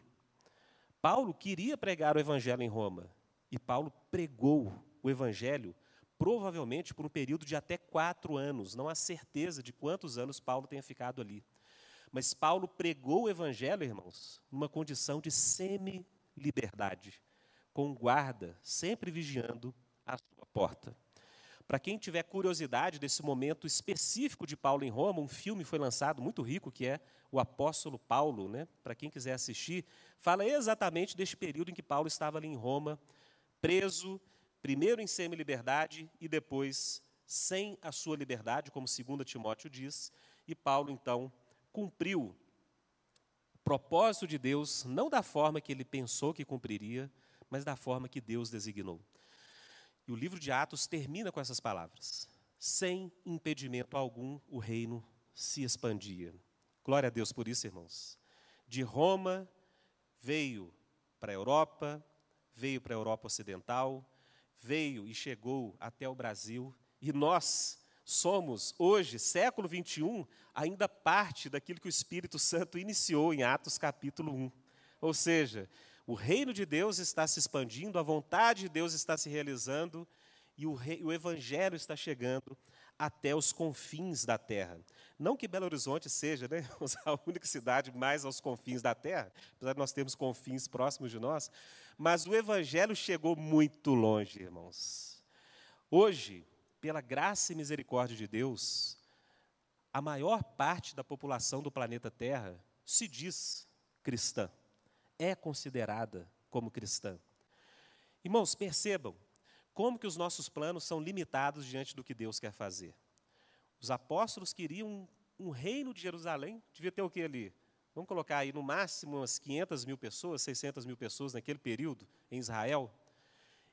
Paulo queria pregar o evangelho em Roma, e Paulo pregou o evangelho provavelmente por um período de até quatro anos. Não há certeza de quantos anos Paulo tenha ficado ali. Mas Paulo pregou o evangelho, irmãos, numa condição de semi-liberdade, com guarda sempre vigiando a sua porta. Para quem tiver curiosidade desse momento específico de Paulo em Roma, um filme foi lançado muito rico que é O Apóstolo Paulo, né? Para quem quiser assistir, fala exatamente deste período em que Paulo estava ali em Roma, preso, primeiro em semi-liberdade e depois sem a sua liberdade, como 2 Timóteo diz, e Paulo então cumpriu o propósito de Deus, não da forma que ele pensou que cumpriria, mas da forma que Deus designou. E o livro de Atos termina com essas palavras: sem impedimento algum, o reino se expandia. Glória a Deus por isso, irmãos. De Roma veio para a Europa, veio para a Europa Ocidental, veio e chegou até o Brasil, e nós somos, hoje, século 21, ainda parte daquilo que o Espírito Santo iniciou em Atos capítulo 1. Ou seja, o reino de Deus está se expandindo, a vontade de Deus está se realizando e o, rei, o evangelho está chegando até os confins da terra. Não que Belo Horizonte seja né, a única cidade mais aos confins da terra, apesar de nós termos confins próximos de nós, mas o evangelho chegou muito longe, irmãos. Hoje, pela graça e misericórdia de Deus, a maior parte da população do planeta Terra se diz cristã, é considerada como cristã. Irmãos, percebam como que os nossos planos são limitados diante do que Deus quer fazer. Os apóstolos queriam um, um reino de Jerusalém, devia ter o que ali? Vamos colocar aí no máximo umas 500 mil pessoas, 600 mil pessoas naquele período em Israel.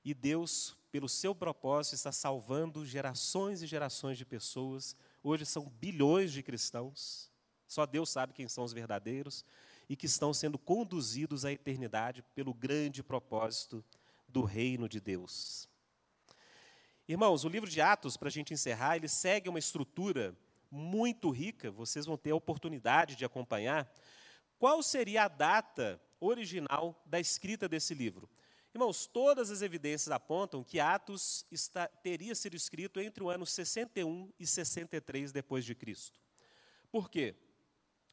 E Deus, pelo seu propósito, está salvando gerações e gerações de pessoas. Hoje são bilhões de cristãos, só Deus sabe quem são os verdadeiros, e que estão sendo conduzidos à eternidade pelo grande propósito do reino de Deus. Irmãos, o livro de Atos, para a gente encerrar, ele segue uma estrutura muito rica, vocês vão ter a oportunidade de acompanhar. Qual seria a data original da escrita desse livro? Irmãos, todas as evidências apontam que Atos está, teria sido escrito entre o ano 61 e 63 depois de Cristo. Por quê?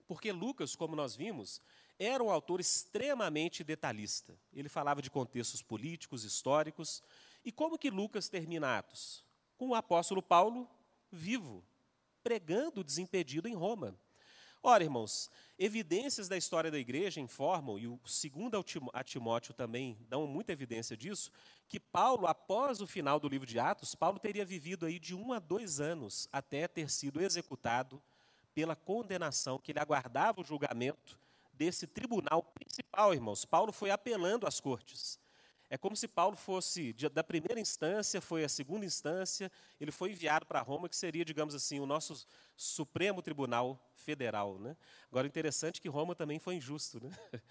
Porque Lucas, como nós vimos, era um autor extremamente detalhista. Ele falava de contextos políticos, históricos. E como que Lucas termina Atos? Com o apóstolo Paulo vivo, pregando desimpedido em Roma. Ora, irmãos, evidências da história da igreja informam, e o segundo a Timóteo também dão muita evidência disso, que Paulo, após o final do livro de Atos, Paulo teria vivido aí de um a dois anos até ter sido executado pela condenação, que ele aguardava o julgamento desse tribunal principal, irmãos. Paulo foi apelando às cortes. É como se Paulo fosse, da primeira instância, foi a segunda instância, ele foi enviado para Roma, que seria, digamos assim, o nosso Supremo Tribunal Federal. Né? Agora, interessante que Roma também foi injusto. Né?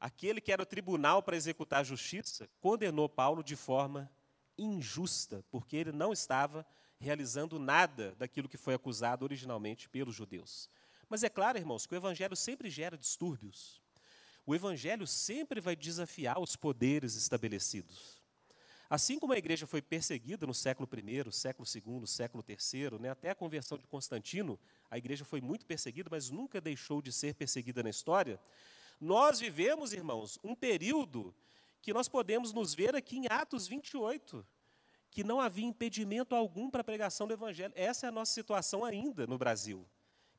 Aquele que era o tribunal para executar a justiça condenou Paulo de forma injusta, porque ele não estava realizando nada daquilo que foi acusado originalmente pelos judeus. Mas é claro, irmãos, que o evangelho sempre gera distúrbios. O Evangelho sempre vai desafiar os poderes estabelecidos. Assim como a igreja foi perseguida no século I, século II, século III, né, até a conversão de Constantino, a igreja foi muito perseguida, mas nunca deixou de ser perseguida na história. Nós vivemos, irmãos, um período que nós podemos nos ver aqui em Atos 28, que não havia impedimento algum para a pregação do Evangelho. Essa é a nossa situação ainda no Brasil,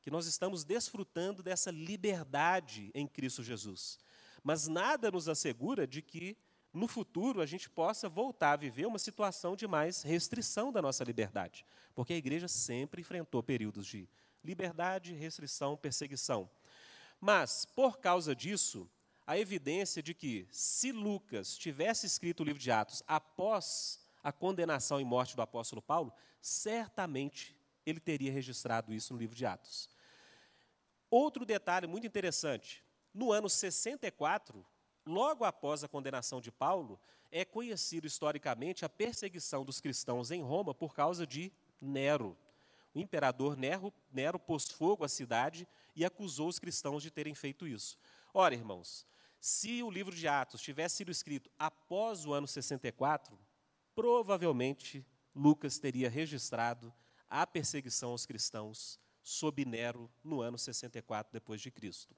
que nós estamos desfrutando dessa liberdade em Cristo Jesus. Mas nada nos assegura de que no futuro a gente possa voltar a viver uma situação de mais restrição da nossa liberdade, porque a igreja sempre enfrentou períodos de liberdade, restrição, perseguição. Mas, por causa disso, a evidência de que, se Lucas tivesse escrito o livro de Atos após a condenação e morte do apóstolo Paulo, certamente ele teria registrado isso no livro de Atos. Outro detalhe muito interessante: no ano 64, Logo após a condenação de Paulo, é conhecido historicamente a perseguição dos cristãos em Roma por causa de Nero. O imperador Nero, Nero pôs fogo à cidade e acusou os cristãos de terem feito isso. Ora, irmãos, se o livro de Atos tivesse sido escrito após o ano 64, provavelmente Lucas teria registrado a perseguição aos cristãos sob Nero no ano 64 depois de Cristo.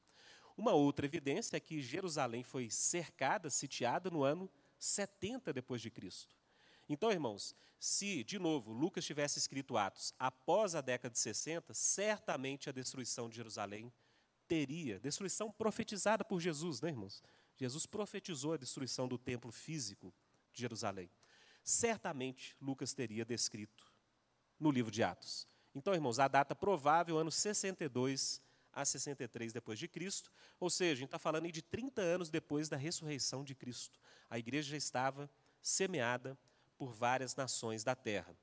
Uma outra evidência é que Jerusalém foi cercada, sitiada no ano 70 depois de Cristo. Então, irmãos, se, de novo, Lucas tivesse escrito Atos após a década de 60, certamente a destruição de Jerusalém teria, destruição profetizada por Jesus, né, irmãos? Jesus profetizou a destruição do templo físico de Jerusalém. Certamente Lucas teria descrito no livro de Atos. Então, irmãos, a data provável, ano 62 a 63 depois de Cristo, ou seja, a gente está falando de 30 anos depois da ressurreição de Cristo. A igreja já estava semeada por várias nações da terra.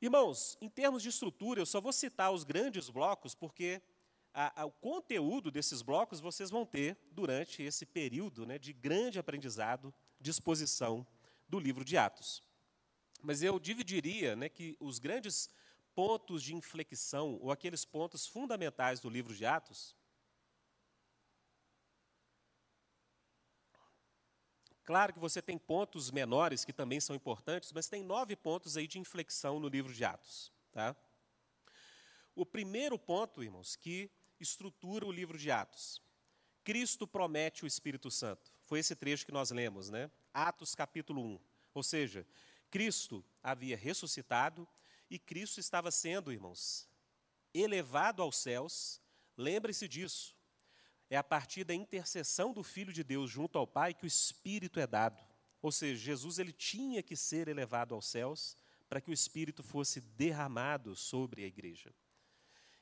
Irmãos, em termos de estrutura, eu só vou citar os grandes blocos, porque a, a, o conteúdo desses blocos vocês vão ter durante esse período né, de grande aprendizado, de exposição do livro de Atos. Mas eu dividiria né, que os grandes pontos de inflexão, ou aqueles pontos fundamentais do livro de Atos, Claro que você tem pontos menores que também são importantes, mas tem nove pontos aí de inflexão no livro de Atos. Tá? O primeiro ponto, irmãos, que estrutura o livro de Atos. Cristo promete o Espírito Santo. Foi esse trecho que nós lemos, né? Atos capítulo 1. Ou seja, Cristo havia ressuscitado e Cristo estava sendo, irmãos, elevado aos céus. Lembre-se disso. É a partir da intercessão do Filho de Deus junto ao Pai que o Espírito é dado. Ou seja, Jesus ele tinha que ser elevado aos céus para que o Espírito fosse derramado sobre a igreja.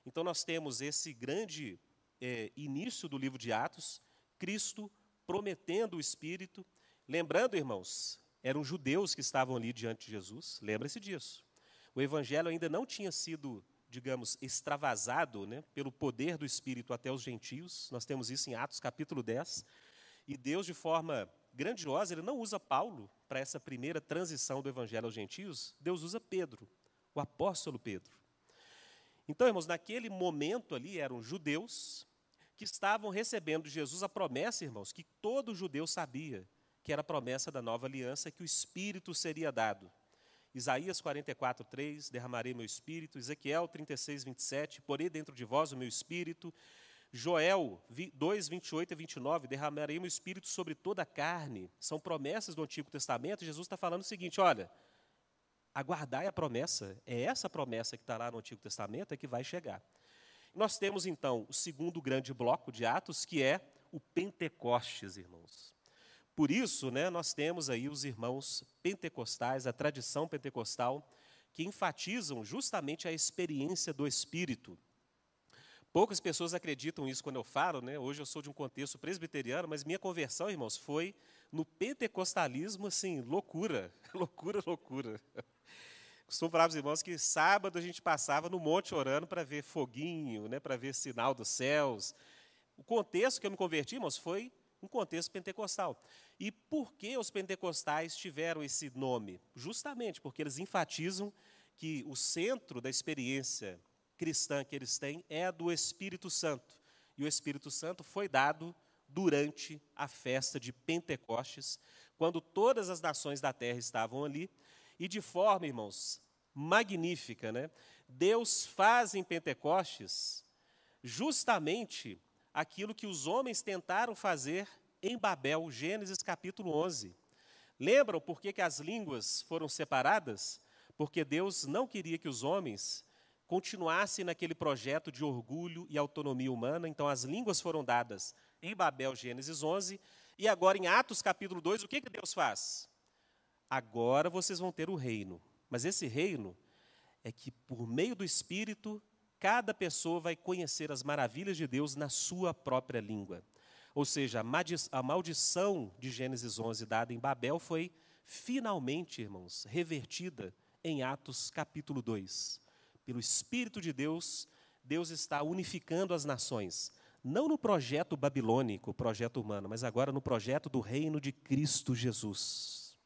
Então nós temos esse grande é, início do livro de Atos, Cristo prometendo o Espírito. Lembrando, irmãos, eram judeus que estavam ali diante de Jesus, lembre-se disso. O evangelho ainda não tinha sido, digamos, extravasado né, pelo poder do Espírito até os gentios. Nós temos isso em Atos capítulo 10. E Deus, de forma grandiosa, ele não usa Paulo para essa primeira transição do evangelho aos gentios, Deus usa Pedro, o apóstolo Pedro. Então, irmãos, naquele momento ali eram judeus que estavam recebendo de Jesus a promessa, irmãos, que todo judeu sabia, que era a promessa da nova aliança, que o Espírito seria dado. Isaías 44, 3, derramarei meu espírito. Ezequiel 36, 27, porei dentro de vós o meu espírito. Joel 2, 28 e 29, derramarei meu espírito sobre toda a carne. São promessas do Antigo Testamento. Jesus está falando o seguinte: olha, aguardai a promessa. É essa promessa que está lá no Antigo Testamento é que vai chegar. Nós temos então o segundo grande bloco de Atos, que é o Pentecostes, irmãos. Por isso, né, nós temos aí os irmãos pentecostais, a tradição pentecostal, que enfatizam justamente a experiência do Espírito. Poucas pessoas acreditam isso quando eu falo, né? Hoje eu sou de um contexto presbiteriano, mas minha conversão, irmãos, foi no pentecostalismo, assim, loucura, loucura, loucura. Costumo falar para os irmãos que sábado a gente passava no monte orando para ver foguinho, né, para ver sinal dos céus. O contexto que eu me converti, irmãos, foi um contexto pentecostal. E por que os pentecostais tiveram esse nome? Justamente porque eles enfatizam que o centro da experiência cristã que eles têm é a do Espírito Santo. E o Espírito Santo foi dado durante a festa de Pentecostes, quando todas as nações da terra estavam ali, e de forma, irmãos, magnífica, né? Deus faz em Pentecostes justamente aquilo que os homens tentaram fazer em Babel, Gênesis capítulo 11. Lembram por que, que as línguas foram separadas? Porque Deus não queria que os homens continuassem naquele projeto de orgulho e autonomia humana, então as línguas foram dadas em Babel, Gênesis 11, e agora em Atos capítulo 2, o que, que Deus faz? Agora vocês vão ter o reino, mas esse reino é que por meio do Espírito, cada pessoa vai conhecer as maravilhas de Deus na sua própria língua. Ou seja, a maldição de Gênesis 11 dada em Babel foi finalmente, irmãos, revertida em Atos capítulo 2. Pelo Espírito de Deus, Deus está unificando as nações, não no projeto babilônico, projeto humano, mas agora no projeto do reino de Cristo Jesus.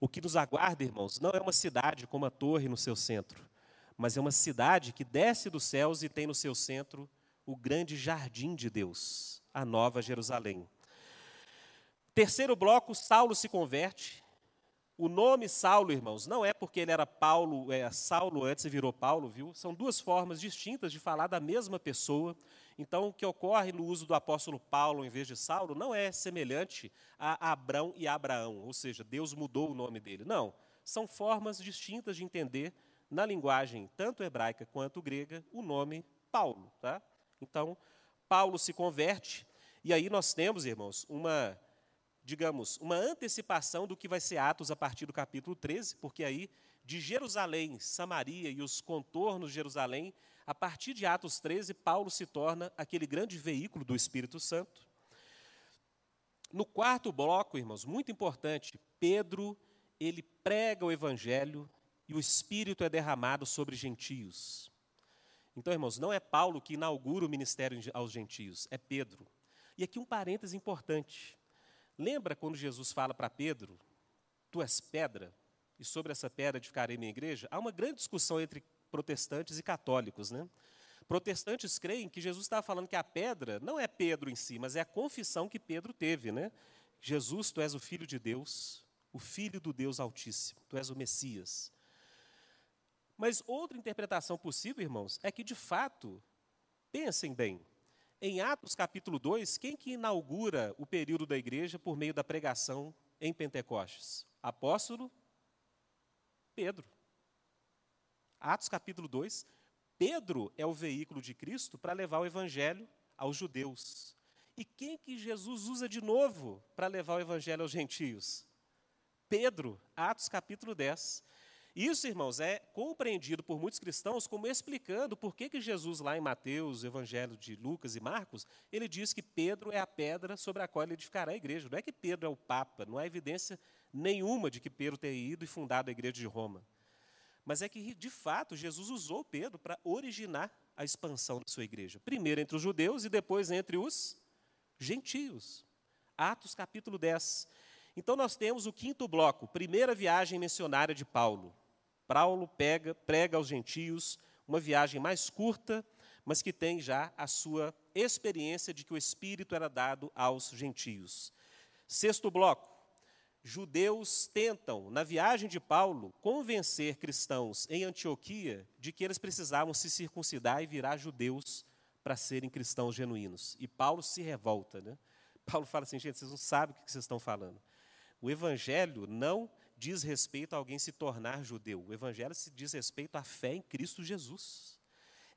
O que nos aguarda, irmãos, não é uma cidade com uma torre no seu centro, mas é uma cidade que desce dos céus e tem no seu centro o grande jardim de Deus a Nova Jerusalém. Terceiro bloco, Saulo se converte. O nome Saulo, irmãos, não é porque ele era Paulo, é Saulo antes e virou Paulo, viu? São duas formas distintas de falar da mesma pessoa. Então, o que ocorre no uso do apóstolo Paulo em vez de Saulo não é semelhante a Abrão e Abraão, ou seja, Deus mudou o nome dele. Não, são formas distintas de entender na linguagem tanto hebraica quanto grega o nome Paulo, tá? Então, Paulo se converte, e aí nós temos, irmãos, uma, digamos, uma antecipação do que vai ser Atos a partir do capítulo 13, porque aí de Jerusalém, Samaria e os contornos de Jerusalém, a partir de Atos 13, Paulo se torna aquele grande veículo do Espírito Santo. No quarto bloco, irmãos, muito importante, Pedro, ele prega o evangelho e o Espírito é derramado sobre gentios. Então, irmãos, não é Paulo que inaugura o ministério aos gentios, é Pedro. E aqui um parêntese importante. Lembra quando Jesus fala para Pedro: Tu és pedra, e sobre essa pedra edificarei minha igreja? Há uma grande discussão entre protestantes e católicos, né? Protestantes creem que Jesus estava falando que a pedra não é Pedro em si, mas é a confissão que Pedro teve, né? Jesus, tu és o filho de Deus, o filho do Deus Altíssimo, tu és o Messias. Mas outra interpretação possível, irmãos, é que de fato, pensem bem, em Atos capítulo 2, quem que inaugura o período da igreja por meio da pregação em Pentecostes? Apóstolo Pedro. Atos capítulo 2, Pedro é o veículo de Cristo para levar o evangelho aos judeus. E quem que Jesus usa de novo para levar o evangelho aos gentios? Pedro, Atos capítulo 10. Isso, irmãos, é compreendido por muitos cristãos como explicando por que, que Jesus, lá em Mateus, Evangelho de Lucas e Marcos, ele diz que Pedro é a pedra sobre a qual ele edificará a igreja. Não é que Pedro é o Papa, não há evidência nenhuma de que Pedro tenha ido e fundado a igreja de Roma. Mas é que, de fato, Jesus usou Pedro para originar a expansão da sua igreja. Primeiro entre os judeus e depois entre os gentios. Atos capítulo 10. Então nós temos o quinto bloco, primeira viagem missionária de Paulo. Paulo pega, prega aos gentios, uma viagem mais curta, mas que tem já a sua experiência de que o Espírito era dado aos gentios. Sexto bloco, judeus tentam, na viagem de Paulo, convencer cristãos em Antioquia de que eles precisavam se circuncidar e virar judeus para serem cristãos genuínos. E Paulo se revolta. Né? Paulo fala assim, gente, vocês não sabem o que vocês estão falando. O evangelho não diz respeito a alguém se tornar judeu. O evangelho se diz respeito à fé em Cristo Jesus.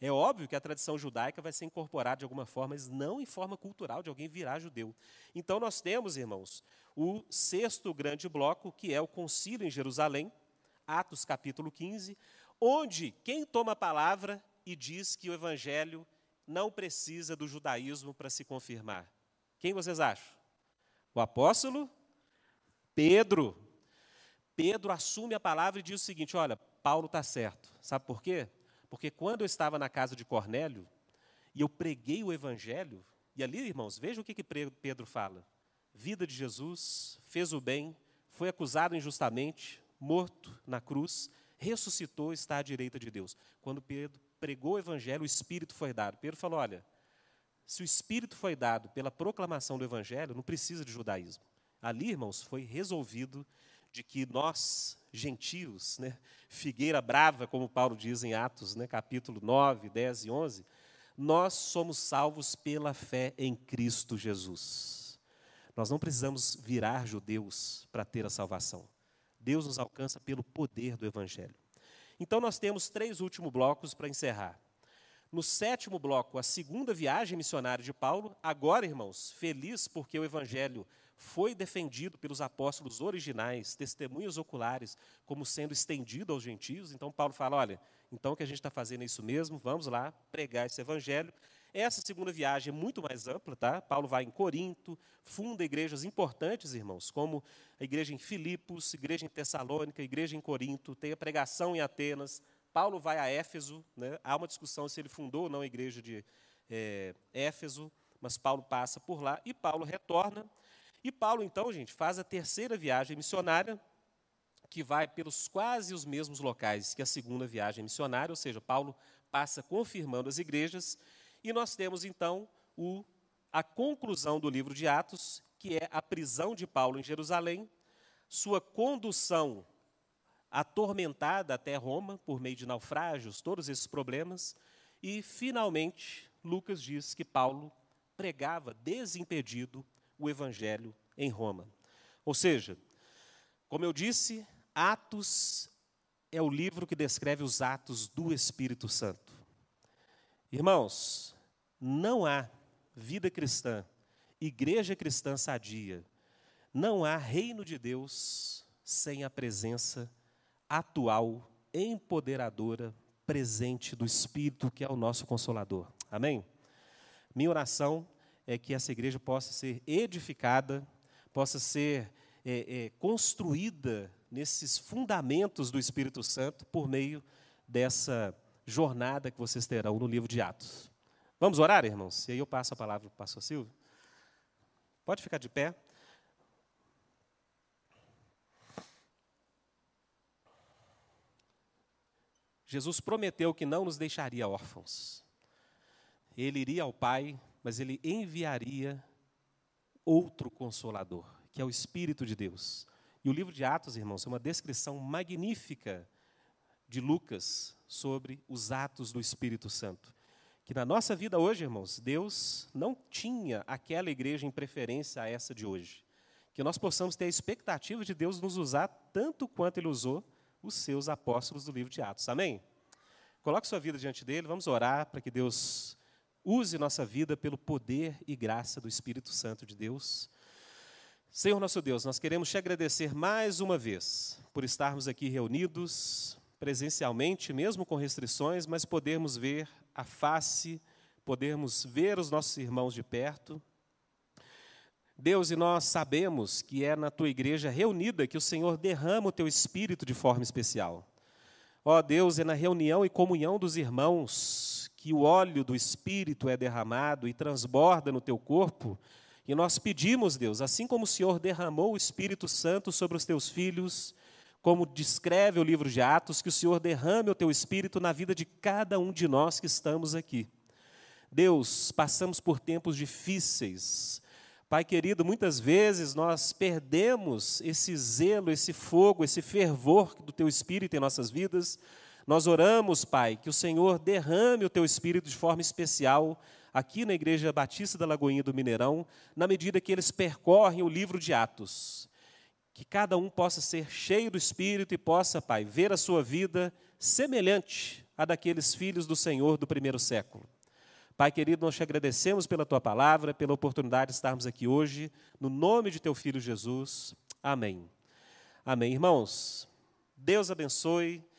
É óbvio que a tradição judaica vai ser incorporada de alguma forma, mas não em forma cultural de alguém virar judeu. Então nós temos, irmãos, o sexto grande bloco, que é o concílio em Jerusalém, Atos capítulo 15, onde quem toma a palavra e diz que o evangelho não precisa do judaísmo para se confirmar. Quem vocês acham? O apóstolo Pedro. Pedro assume a palavra e diz o seguinte: olha, Paulo está certo. Sabe por quê? Porque quando eu estava na casa de Cornélio e eu preguei o evangelho, e ali, irmãos, veja o que, que Pedro fala: vida de Jesus, fez o bem, foi acusado injustamente, morto na cruz, ressuscitou, está à direita de Deus. Quando Pedro pregou o evangelho, o Espírito foi dado. Pedro falou: olha, se o Espírito foi dado pela proclamação do evangelho, não precisa de judaísmo. Ali, irmãos, foi resolvido de que nós, gentios, né, figueira brava, como Paulo diz em Atos, né, capítulo 9, 10 e 11, nós somos salvos pela fé em Cristo Jesus. Nós não precisamos virar judeus para ter a salvação. Deus nos alcança pelo poder do Evangelho. Então, nós temos três últimos blocos para encerrar. No sétimo bloco, a segunda viagem missionária de Paulo. Agora, irmãos, feliz porque o Evangelho foi defendido pelos apóstolos originais, testemunhas oculares, como sendo estendido aos gentios. Então, Paulo fala: olha, então que a gente está fazendo é isso mesmo, vamos lá pregar esse Evangelho. Essa segunda viagem é muito mais ampla, tá? Paulo vai em Corinto, funda igrejas importantes, irmãos, como a igreja em Filipos, igreja em Tessalônica, igreja em Corinto, tem a pregação em Atenas. Paulo vai a Éfeso, né? há uma discussão se ele fundou ou não a igreja de é, Éfeso, mas Paulo passa por lá e Paulo retorna. E Paulo, então, gente, faz a terceira viagem missionária, que vai pelos quase os mesmos locais que a segunda viagem missionária, ou seja, Paulo passa confirmando as igrejas e nós temos então o, a conclusão do livro de Atos, que é a prisão de Paulo em Jerusalém, sua condução atormentada até Roma por meio de naufrágios, todos esses problemas, e finalmente Lucas diz que Paulo pregava desimpedido o evangelho em Roma. Ou seja, como eu disse, Atos é o livro que descreve os atos do Espírito Santo. Irmãos, não há vida cristã, igreja cristã sadia, não há reino de Deus sem a presença atual, empoderadora, presente do Espírito, que é o nosso consolador. Amém? Minha oração é que essa igreja possa ser edificada, possa ser é, é, construída nesses fundamentos do Espírito Santo por meio dessa jornada que vocês terão no livro de Atos. Vamos orar, irmãos? E aí eu passo a palavra para o pastor Silvio. Pode ficar de pé. Jesus prometeu que não nos deixaria órfãos. Ele iria ao Pai, mas ele enviaria outro consolador, que é o Espírito de Deus. E o livro de Atos, irmãos, é uma descrição magnífica de Lucas sobre os atos do Espírito Santo que na nossa vida hoje, irmãos, Deus não tinha aquela igreja em preferência a essa de hoje. Que nós possamos ter a expectativa de Deus nos usar tanto quanto Ele usou os seus apóstolos do livro de Atos. Amém? Coloque sua vida diante dele, vamos orar para que Deus use nossa vida pelo poder e graça do Espírito Santo de Deus. Senhor nosso Deus, nós queremos te agradecer mais uma vez por estarmos aqui reunidos presencialmente, mesmo com restrições, mas podermos ver a face, podermos ver os nossos irmãos de perto. Deus, e nós sabemos que é na tua igreja reunida que o Senhor derrama o teu espírito de forma especial. Ó Deus, é na reunião e comunhão dos irmãos que o óleo do espírito é derramado e transborda no teu corpo. E nós pedimos, Deus, assim como o Senhor derramou o Espírito Santo sobre os teus filhos, como descreve o livro de Atos, que o Senhor derrame o teu espírito na vida de cada um de nós que estamos aqui. Deus, passamos por tempos difíceis. Pai querido, muitas vezes nós perdemos esse zelo, esse fogo, esse fervor do teu espírito em nossas vidas. Nós oramos, Pai, que o Senhor derrame o teu espírito de forma especial aqui na Igreja Batista da Lagoinha do Mineirão, na medida que eles percorrem o livro de Atos que cada um possa ser cheio do Espírito e possa, Pai, ver a sua vida semelhante à daqueles filhos do Senhor do primeiro século. Pai querido, nós te agradecemos pela tua palavra, pela oportunidade de estarmos aqui hoje, no nome de teu filho Jesus. Amém. Amém. Irmãos, Deus abençoe.